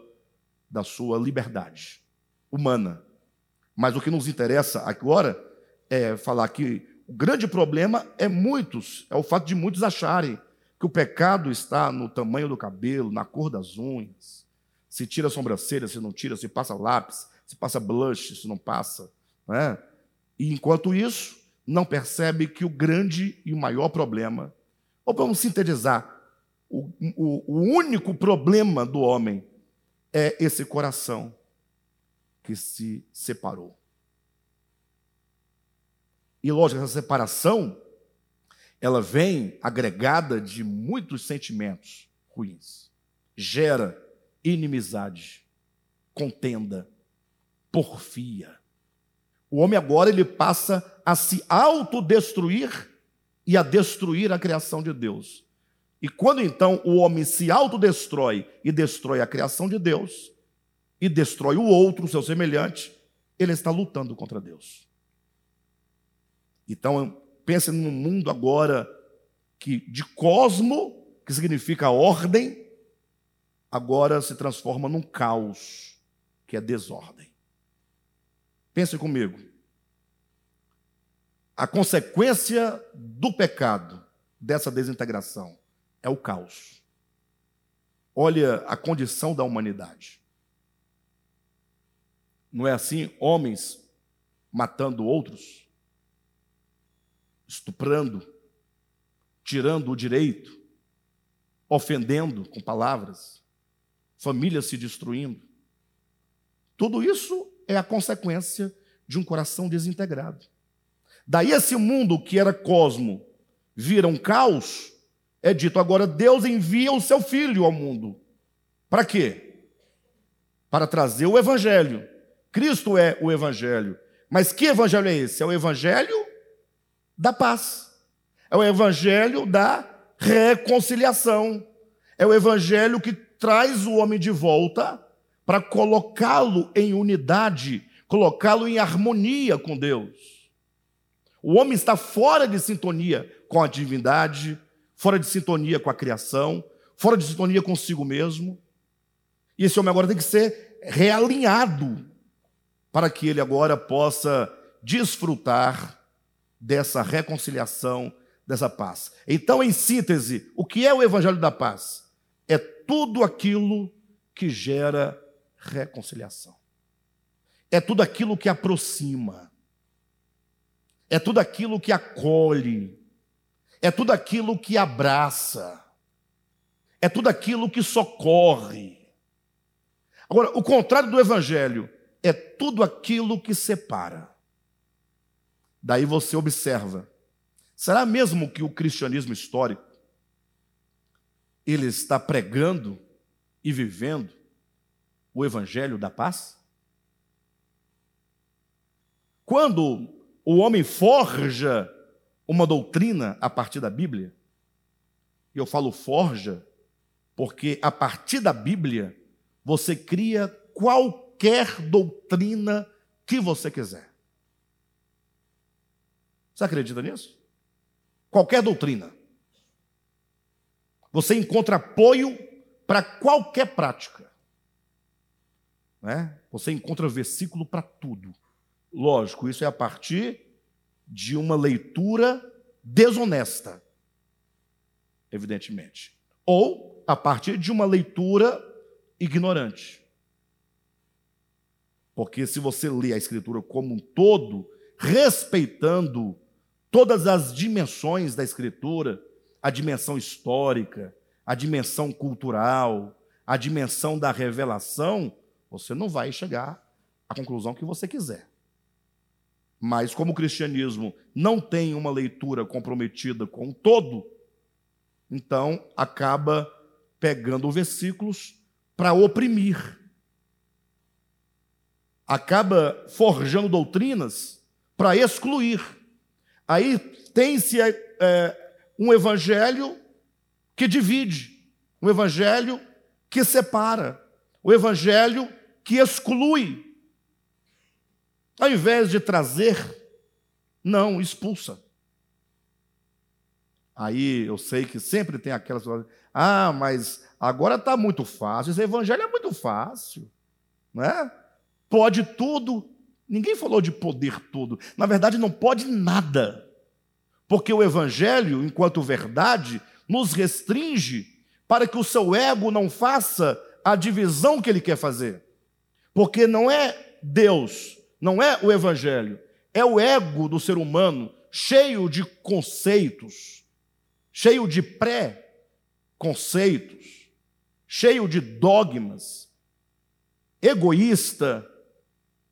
Speaker 1: da sua liberdade humana. Mas o que nos interessa agora é falar que o grande problema é muitos, é o fato de muitos acharem que o pecado está no tamanho do cabelo, na cor das unhas, se tira a sobrancelha, se não tira, se passa lápis, se passa blush, se não passa. Né? E enquanto isso, não percebe que o grande e o maior problema, ou vamos sintetizar, o, o, o único problema do homem é esse coração que se separou. E lógico, essa separação, ela vem agregada de muitos sentimentos ruins. Gera inimizade, contenda, porfia. O homem agora ele passa a se autodestruir e a destruir a criação de Deus E quando então o homem se autodestrói e destrói a criação de Deus, e destrói o outro, o seu semelhante, ele está lutando contra Deus. Então, pense num mundo agora que de cosmo, que significa ordem, agora se transforma num caos, que é desordem. Pense comigo. A consequência do pecado, dessa desintegração, é o caos. Olha a condição da humanidade. Não é assim? Homens matando outros, estuprando, tirando o direito, ofendendo com palavras, famílias se destruindo. Tudo isso é a consequência de um coração desintegrado. Daí esse mundo que era cosmo vira um caos, é dito agora Deus envia o seu filho ao mundo. Para quê? Para trazer o evangelho. Cristo é o evangelho. Mas que evangelho é esse? É o evangelho da paz. É o evangelho da reconciliação. É o evangelho que traz o homem de volta para colocá-lo em unidade, colocá-lo em harmonia com Deus. O homem está fora de sintonia com a divindade, fora de sintonia com a criação, fora de sintonia consigo mesmo. E esse homem agora tem que ser realinhado para que ele agora possa desfrutar dessa reconciliação, dessa paz. Então, em síntese, o que é o Evangelho da Paz? É tudo aquilo que gera reconciliação. É tudo aquilo que aproxima. É tudo aquilo que acolhe. É tudo aquilo que abraça. É tudo aquilo que socorre. Agora, o contrário do evangelho é tudo aquilo que separa. Daí você observa. Será mesmo que o cristianismo histórico ele está pregando e vivendo o evangelho da paz? Quando o homem forja uma doutrina a partir da Bíblia, e eu falo forja porque a partir da Bíblia você cria qualquer qualquer doutrina que você quiser. Você acredita nisso? Qualquer doutrina. Você encontra apoio para qualquer prática. Né? Você encontra versículo para tudo. Lógico, isso é a partir de uma leitura desonesta, evidentemente. Ou a partir de uma leitura ignorante. Porque se você lê a Escritura como um todo, respeitando todas as dimensões da Escritura, a dimensão histórica, a dimensão cultural, a dimensão da revelação, você não vai chegar à conclusão que você quiser. Mas como o cristianismo não tem uma leitura comprometida com o todo, então acaba pegando versículos para oprimir acaba forjando doutrinas para excluir. Aí tem-se é, um evangelho que divide, um evangelho que separa, o um evangelho que exclui. Ao invés de trazer, não, expulsa. Aí eu sei que sempre tem aquelas ah, mas agora está muito fácil, esse evangelho é muito fácil, não é? pode tudo. Ninguém falou de poder tudo. Na verdade, não pode nada. Porque o Evangelho, enquanto verdade, nos restringe para que o seu ego não faça a divisão que ele quer fazer. Porque não é Deus, não é o Evangelho, é o ego do ser humano cheio de conceitos, cheio de pré-conceitos, cheio de dogmas, egoísta,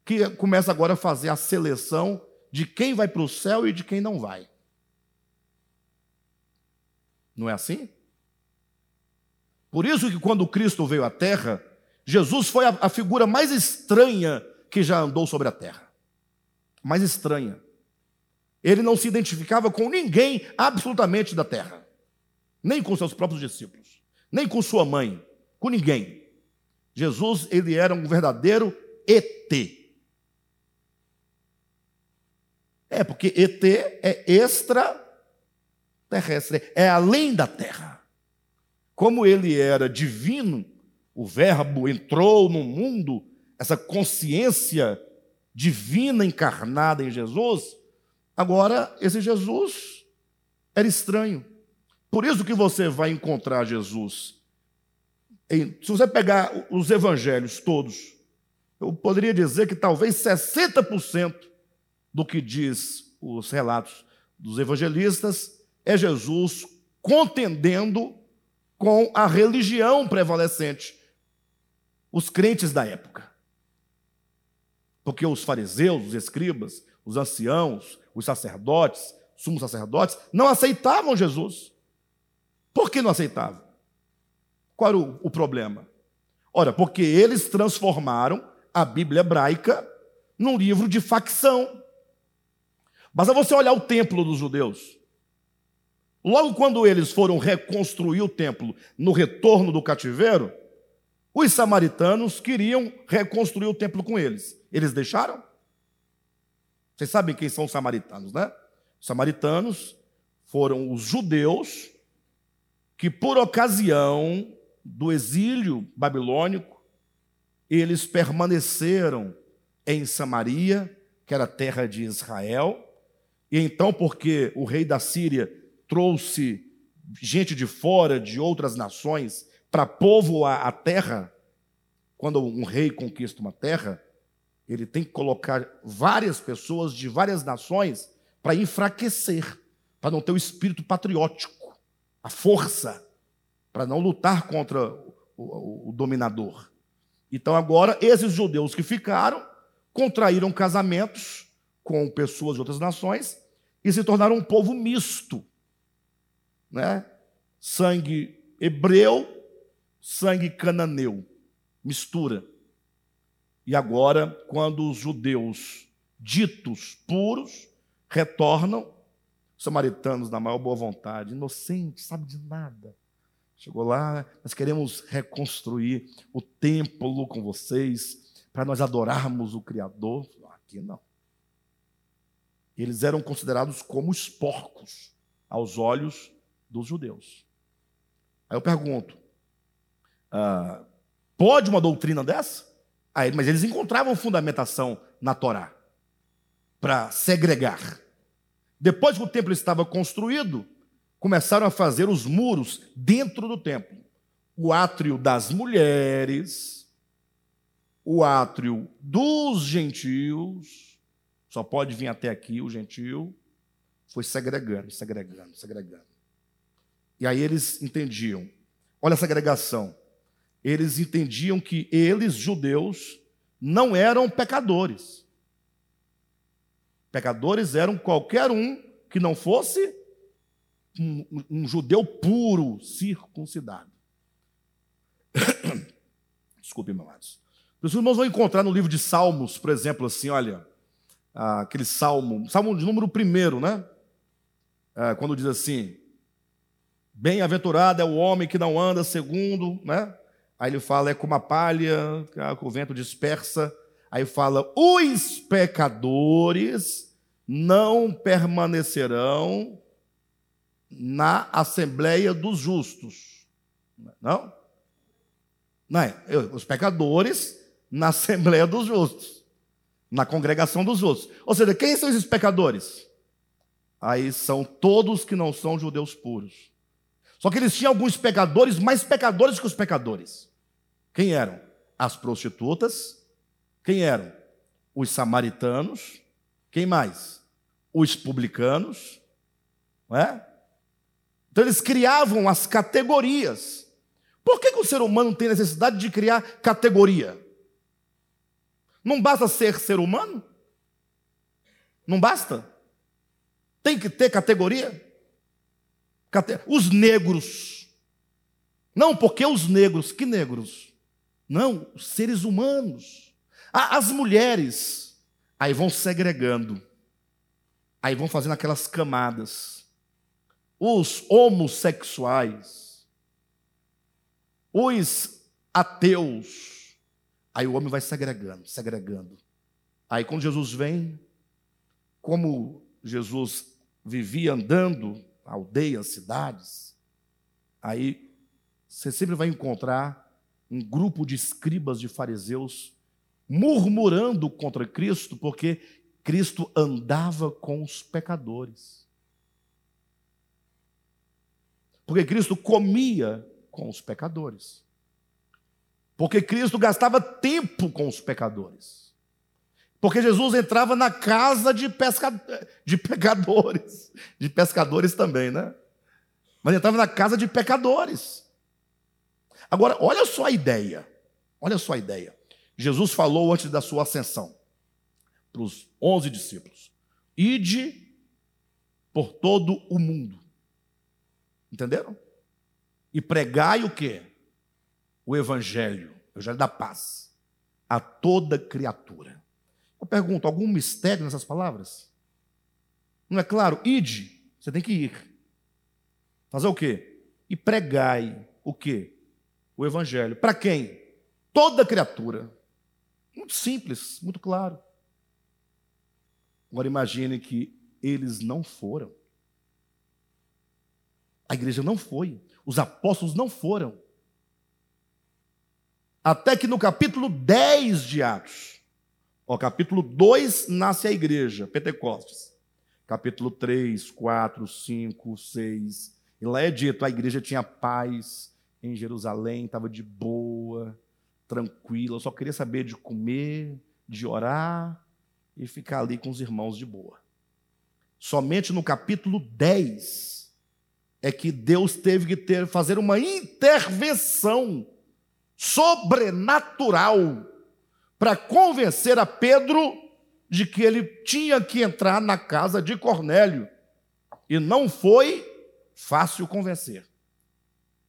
Speaker 1: que começa agora a fazer a seleção de quem vai para o céu e de quem não vai. Não é assim? Por isso que quando Cristo veio à terra, Jesus foi a, a figura mais estranha que já andou sobre a terra. Mais estranha. Ele não se identificava com ninguém absolutamente da terra. nem com seus próprios discípulos, nem com sua mãe, com ninguém. Jesus, ele era um verdadeiro ET. É, porque ET é extraterrestre, é além da terra. Como ele era divino, o Verbo entrou no mundo, essa consciência divina encarnada em Jesus, agora esse Jesus era estranho. Por isso que você vai encontrar Jesus. Se você pegar os evangelhos todos, eu poderia dizer que talvez 60% do que diz os relatos dos evangelistas é Jesus contendendo com a religião prevalecente, os crentes da época. Porque os fariseus, os escribas, os anciãos, os sacerdotes, sumos sacerdotes, não aceitavam Jesus. Por que não aceitavam? Qual era o, o problema? Ora, porque eles transformaram a Bíblia hebraica num livro de facção. Basta você olhar o templo dos judeus. Logo quando eles foram reconstruir o templo no retorno do cativeiro, os samaritanos queriam reconstruir o templo com eles. Eles deixaram? Vocês sabem quem são os samaritanos, né? Os samaritanos foram os judeus que, por ocasião do exílio babilônico, eles permaneceram em Samaria, que era terra de Israel, e então, porque o rei da Síria trouxe gente de fora, de outras nações, para povoar a terra, quando um rei conquista uma terra, ele tem que colocar várias pessoas de várias nações para enfraquecer, para não ter o espírito patriótico, a força, para não lutar contra o, o, o dominador. Então, agora, esses judeus que ficaram contraíram casamentos com pessoas de outras nações e se tornaram um povo misto né? sangue hebreu, sangue cananeu, mistura. E agora, quando os judeus ditos puros retornam, samaritanos na maior boa vontade, inocentes, sabe de nada. Chegou lá, nós queremos reconstruir o templo com vocês, para nós adorarmos o Criador. Aqui não. Eles eram considerados como os porcos aos olhos dos judeus. Aí eu pergunto: ah, pode uma doutrina dessa? Aí, mas eles encontravam fundamentação na Torá para segregar. Depois que o templo estava construído, começaram a fazer os muros dentro do templo. O átrio das mulheres, o átrio dos gentios, só pode vir até aqui o gentio, foi segregando, segregando, segregando. E aí eles entendiam. Olha essa agregação. Eles entendiam que eles, judeus, não eram pecadores. Pecadores eram qualquer um que não fosse um, um judeu puro, circuncidado. Desculpe, meus amados. Os irmãos vão encontrar no livro de Salmos, por exemplo, assim, olha, aquele salmo, salmo de número primeiro, né? É, quando diz assim: Bem-aventurado é o homem que não anda segundo, né? Aí ele fala, é como a palha que o vento dispersa. Aí fala, os pecadores não permanecerão na assembleia dos justos. Não? Não é? Os pecadores na assembleia dos justos, na congregação dos justos. Ou seja, quem são esses pecadores? Aí são todos que não são judeus puros. Só que eles tinham alguns pecadores, mais pecadores que os pecadores. Quem eram? As prostitutas. Quem eram? Os samaritanos. Quem mais? Os publicanos. Não é? Então eles criavam as categorias. Por que, que o ser humano tem necessidade de criar categoria? Não basta ser ser humano? Não basta? Tem que ter categoria? Os negros. Não, porque os negros, que negros? Não, os seres humanos. As mulheres. Aí vão segregando. Aí vão fazendo aquelas camadas. os homossexuais, os ateus. Aí o homem vai segregando, segregando. Aí quando Jesus vem, como Jesus vivia andando aldeias, cidades, aí você sempre vai encontrar um grupo de escribas de fariseus murmurando contra Cristo, porque Cristo andava com os pecadores. Porque Cristo comia com os pecadores. Porque Cristo gastava tempo com os pecadores. Porque Jesus entrava na casa de, pesca... de pecadores. De pescadores também, né? Mas entrava na casa de pecadores. Agora, olha só a ideia. Olha só a ideia. Jesus falou antes da sua ascensão para os onze discípulos: Ide por todo o mundo. Entenderam? E pregai o quê? O evangelho, o evangelho da paz, a toda criatura. Eu pergunto, algum mistério nessas palavras? Não é claro? Ide, você tem que ir. Fazer o quê? E pregai o quê? O evangelho. Para quem? Toda criatura. Muito simples, muito claro. Agora imagine que eles não foram. A igreja não foi. Os apóstolos não foram. Até que no capítulo 10 de Atos, ó, capítulo 2 nasce a igreja, Pentecostes. Capítulo 3, 4, 5, 6. E lá é dito: a igreja tinha paz em Jerusalém, estava de boa, tranquila, só queria saber de comer, de orar e ficar ali com os irmãos de boa. Somente no capítulo 10 é que Deus teve que ter, fazer uma intervenção sobrenatural para convencer a Pedro de que ele tinha que entrar na casa de Cornélio. E não foi fácil convencer.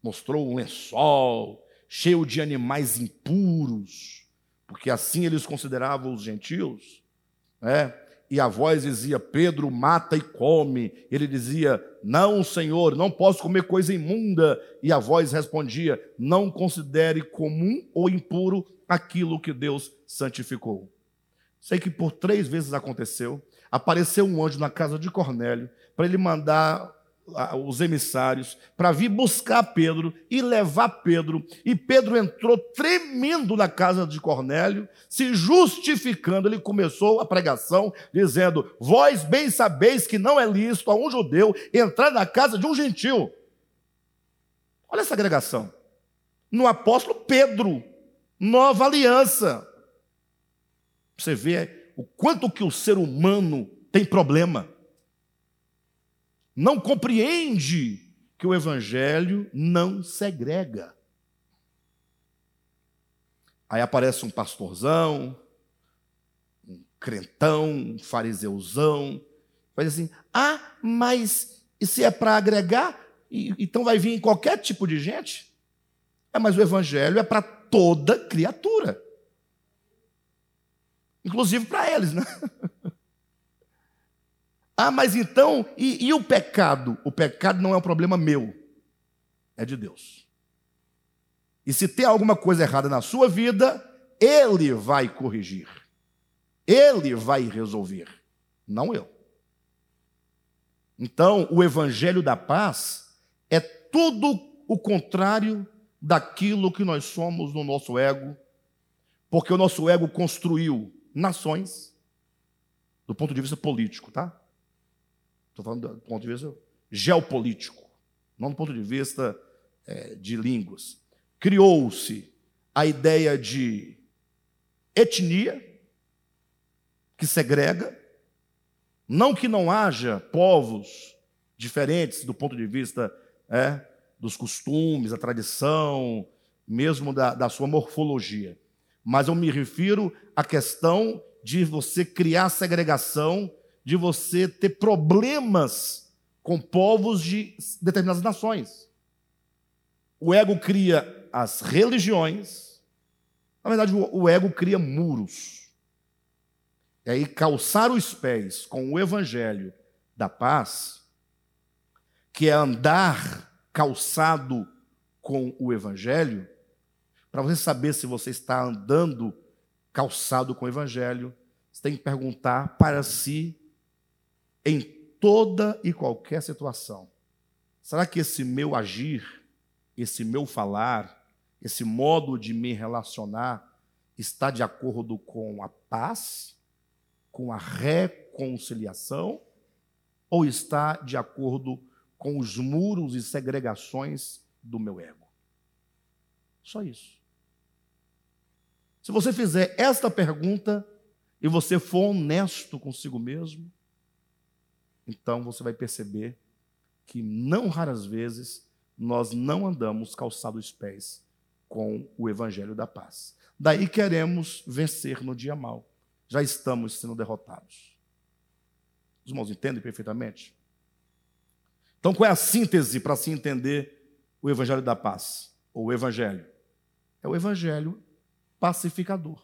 Speaker 1: Mostrou um lençol, cheio de animais impuros, porque assim eles consideravam os gentios, né? E a voz dizia: Pedro mata e come. Ele dizia: Não, Senhor, não posso comer coisa imunda. E a voz respondia: Não considere comum ou impuro aquilo que Deus santificou. Sei que por três vezes aconteceu. Apareceu um anjo na casa de Cornélio para ele mandar os emissários para vir buscar Pedro e levar Pedro. E Pedro entrou tremendo na casa de Cornélio, se justificando. Ele começou a pregação dizendo: Vós bem sabeis que não é lícito a um judeu entrar na casa de um gentil. Olha essa agregação. No apóstolo Pedro, nova aliança. Você vê o quanto que o ser humano tem problema não compreende que o Evangelho não segrega. Aí aparece um pastorzão, um crentão, um fariseuzão, faz assim: ah, mas se é para agregar, então vai vir em qualquer tipo de gente? É, mas o Evangelho é para toda criatura, inclusive para eles, né? Ah, mas então, e, e o pecado? O pecado não é um problema meu, é de Deus. E se tem alguma coisa errada na sua vida, Ele vai corrigir, Ele vai resolver, não eu. Então, o Evangelho da Paz é tudo o contrário daquilo que nós somos no nosso ego, porque o nosso ego construiu nações, do ponto de vista político, tá? Estou falando do ponto de vista geopolítico, não do ponto de vista é, de línguas. Criou-se a ideia de etnia, que segrega, não que não haja povos diferentes do ponto de vista é, dos costumes, a tradição, mesmo da, da sua morfologia, mas eu me refiro à questão de você criar segregação de você ter problemas com povos de determinadas nações. O ego cria as religiões, na verdade, o ego cria muros. E aí, calçar os pés com o evangelho da paz que é andar calçado com o Evangelho, para você saber se você está andando calçado com o Evangelho, você tem que perguntar para si, em toda e qualquer situação: será que esse meu agir, esse meu falar, esse modo de me relacionar está de acordo com a paz, com a reconciliação, ou está de acordo com os muros e segregações do meu ego? Só isso. Se você fizer esta pergunta e você for honesto consigo mesmo, então você vai perceber que não raras vezes nós não andamos calçados os pés com o evangelho da paz. Daí queremos vencer no dia mal. Já estamos sendo derrotados. Os irmãos entendem perfeitamente? Então, qual é a síntese para se entender o evangelho da paz? Ou o evangelho? É o evangelho pacificador.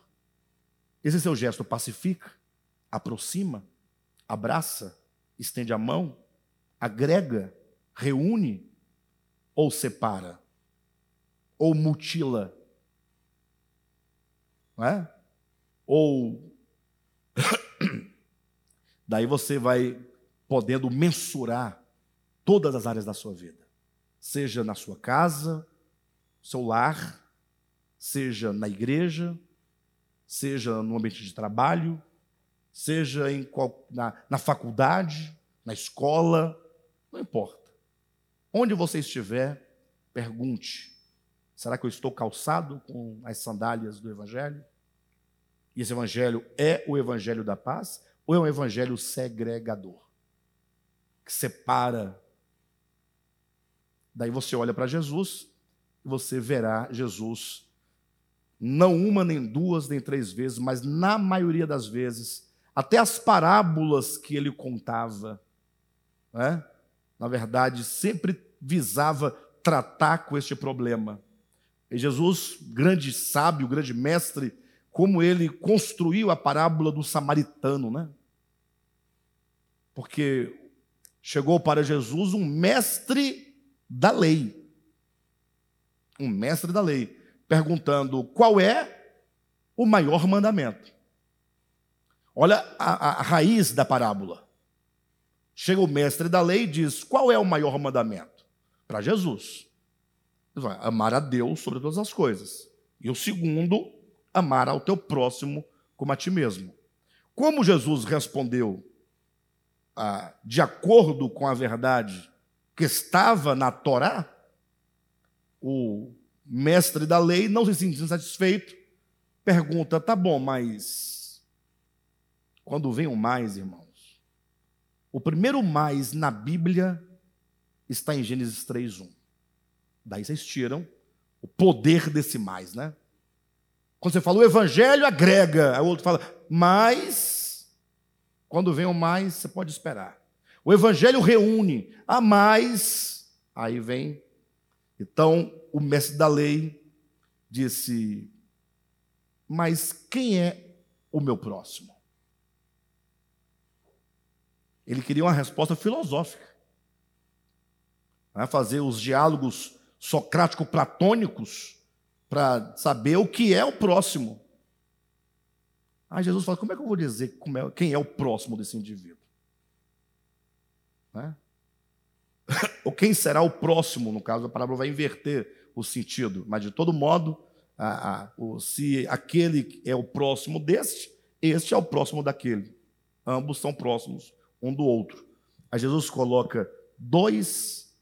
Speaker 1: Esse seu gesto pacifica, aproxima, abraça, estende a mão, agrega, reúne ou separa, ou mutila, não é? Ou daí você vai podendo mensurar todas as áreas da sua vida, seja na sua casa, seu lar, seja na igreja, seja no ambiente de trabalho, seja qual, na, na faculdade, na escola, não importa. Onde você estiver, pergunte: será que eu estou calçado com as sandálias do Evangelho? E esse Evangelho é o Evangelho da paz ou é um Evangelho segregador? Que separa. Daí você olha para Jesus e você verá Jesus, não uma, nem duas, nem três vezes, mas na maioria das vezes, até as parábolas que ele contava, né? na verdade, sempre visava tratar com este problema. E Jesus, grande sábio, grande mestre, como ele construiu a parábola do samaritano, né? Porque chegou para Jesus um mestre da lei. Um mestre da lei, perguntando qual é o maior mandamento. Olha a, a raiz da parábola. Chega o mestre da lei e diz: qual é o maior mandamento? Para Jesus. Amar a Deus sobre todas as coisas. E o segundo, amar ao teu próximo como a ti mesmo. Como Jesus respondeu ah, de acordo com a verdade que estava na Torá, o mestre da lei não se sentiu satisfeito, pergunta: tá bom, mas quando vem o mais, irmãos, o primeiro mais na Bíblia está em Gênesis 3:1. Daí vocês tiram o poder desse mais, né? Quando você fala o evangelho, agrega. Aí o outro fala, mas, quando vem o mais, você pode esperar. O evangelho reúne, a mais, aí vem. Então, o mestre da lei disse: Mas quem é o meu próximo? Ele queria uma resposta filosófica. Vai fazer os diálogos socrático-platônicos para saber o que é o próximo. Aí Jesus fala: como é que eu vou dizer é, quem é o próximo desse indivíduo? Né? Ou quem será o próximo, no caso, a parábola vai inverter o sentido, mas de todo modo, a, a, o, se aquele é o próximo deste, este é o próximo daquele. Ambos são próximos um do outro. Aí Jesus coloca dois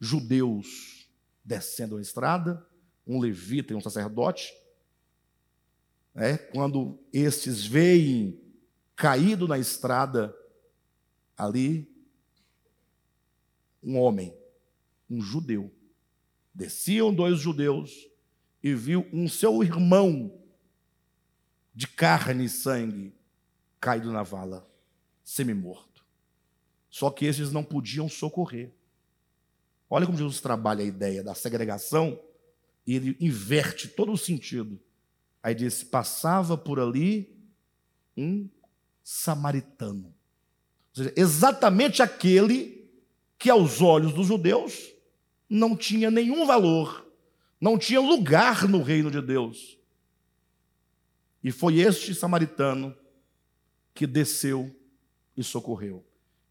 Speaker 1: judeus descendo a estrada, um levita e um sacerdote, é, quando estes veem caído na estrada ali um homem, um judeu. Desciam dois judeus e viu um seu irmão de carne e sangue caído na vala, semi-morto. Só que esses não podiam socorrer. Olha como Jesus trabalha a ideia da segregação e ele inverte todo o sentido. Aí diz: passava por ali um samaritano. Ou seja, exatamente aquele que aos olhos dos judeus não tinha nenhum valor, não tinha lugar no reino de Deus. E foi este samaritano que desceu e socorreu.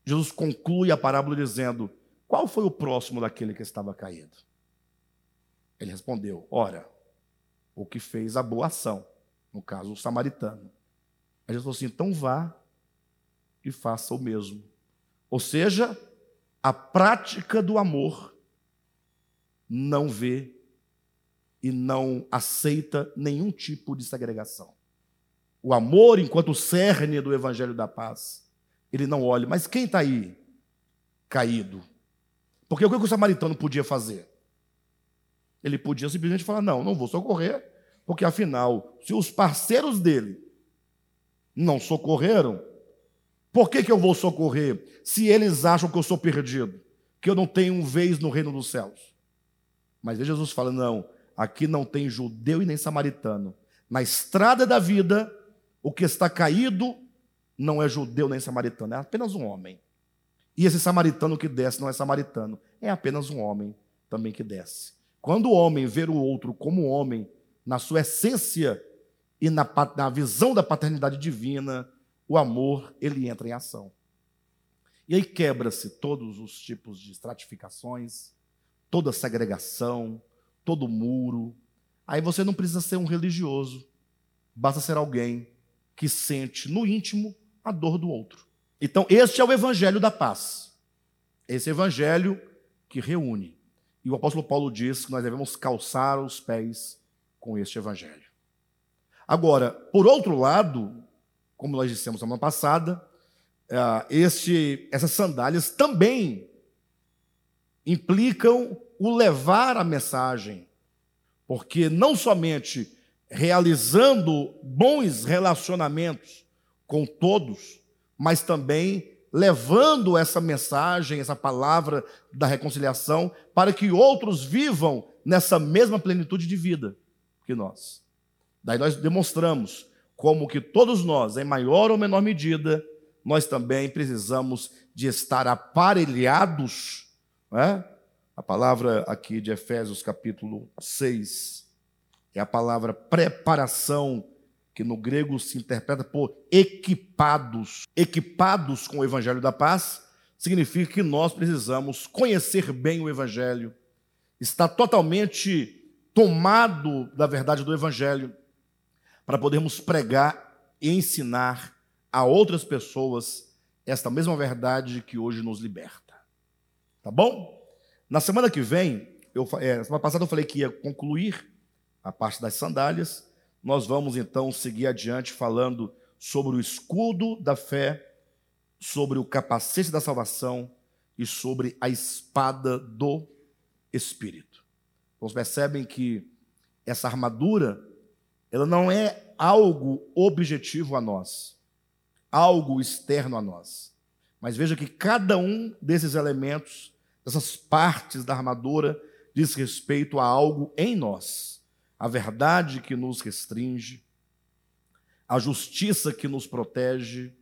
Speaker 1: Jesus conclui a parábola dizendo: Qual foi o próximo daquele que estava caído? Ele respondeu: Ora, o que fez a boa ação, no caso, o samaritano. Aí Jesus falou assim: Então vá e faça o mesmo. Ou seja, a prática do amor não vê e não aceita nenhum tipo de segregação. O amor, enquanto cerne do Evangelho da Paz, ele não olha, mas quem está aí caído? Porque o que o samaritano podia fazer? Ele podia simplesmente falar: não, não vou socorrer, porque afinal, se os parceiros dele não socorreram, por que, que eu vou socorrer se eles acham que eu sou perdido, que eu não tenho um vez no reino dos céus? Mas Jesus fala: não, aqui não tem judeu e nem samaritano. Na estrada da vida, o que está caído não é judeu nem samaritano, é apenas um homem. E esse samaritano que desce não é samaritano, é apenas um homem também que desce. Quando o homem ver o outro como homem, na sua essência e na, na visão da paternidade divina, o amor, ele entra em ação. E aí quebra-se todos os tipos de estratificações, toda segregação, todo muro. Aí você não precisa ser um religioso, basta ser alguém que sente no íntimo a dor do outro. Então, este é o evangelho da paz. Esse evangelho que reúne. E o apóstolo Paulo diz que nós devemos calçar os pés com este evangelho. Agora, por outro lado, como nós dissemos semana passada, eh, este, essas sandálias também implicam o levar a mensagem, porque não somente realizando bons relacionamentos com todos, mas também levando essa mensagem, essa palavra da reconciliação, para que outros vivam nessa mesma plenitude de vida que nós. Daí nós demonstramos como que todos nós, em maior ou menor medida, nós também precisamos de estar aparelhados né? A palavra aqui de Efésios capítulo 6 é a palavra preparação, que no grego se interpreta por equipados. Equipados com o evangelho da paz significa que nós precisamos conhecer bem o evangelho, estar totalmente tomado da verdade do evangelho para podermos pregar e ensinar a outras pessoas esta mesma verdade que hoje nos liberta. Tá bom? Na semana que vem, eu, é, semana passada eu falei que ia concluir a parte das sandálias. Nós vamos então seguir adiante falando sobre o escudo da fé, sobre o capacete da salvação e sobre a espada do Espírito. Vocês percebem que essa armadura, ela não é algo objetivo a nós, algo externo a nós. Mas veja que cada um desses elementos essas partes da armadura diz respeito a algo em nós. A verdade que nos restringe, a justiça que nos protege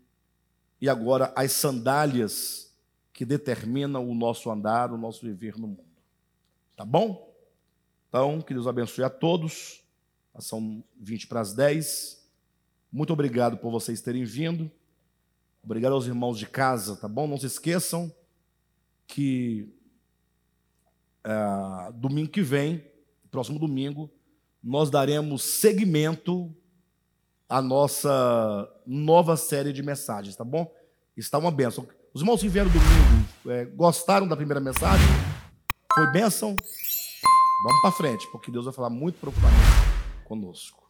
Speaker 1: e agora as sandálias que determinam o nosso andar, o nosso viver no mundo. Tá bom? Então, que Deus abençoe a todos. São 20 para as 10. Muito obrigado por vocês terem vindo. Obrigado aos irmãos de casa, tá bom? Não se esqueçam que uh, domingo que vem, próximo domingo, nós daremos seguimento à nossa nova série de mensagens, tá bom? Está uma bênção. Os irmãos que vieram domingo é, gostaram da primeira mensagem? Foi bênção? Vamos para frente, porque Deus vai falar muito profundamente conosco.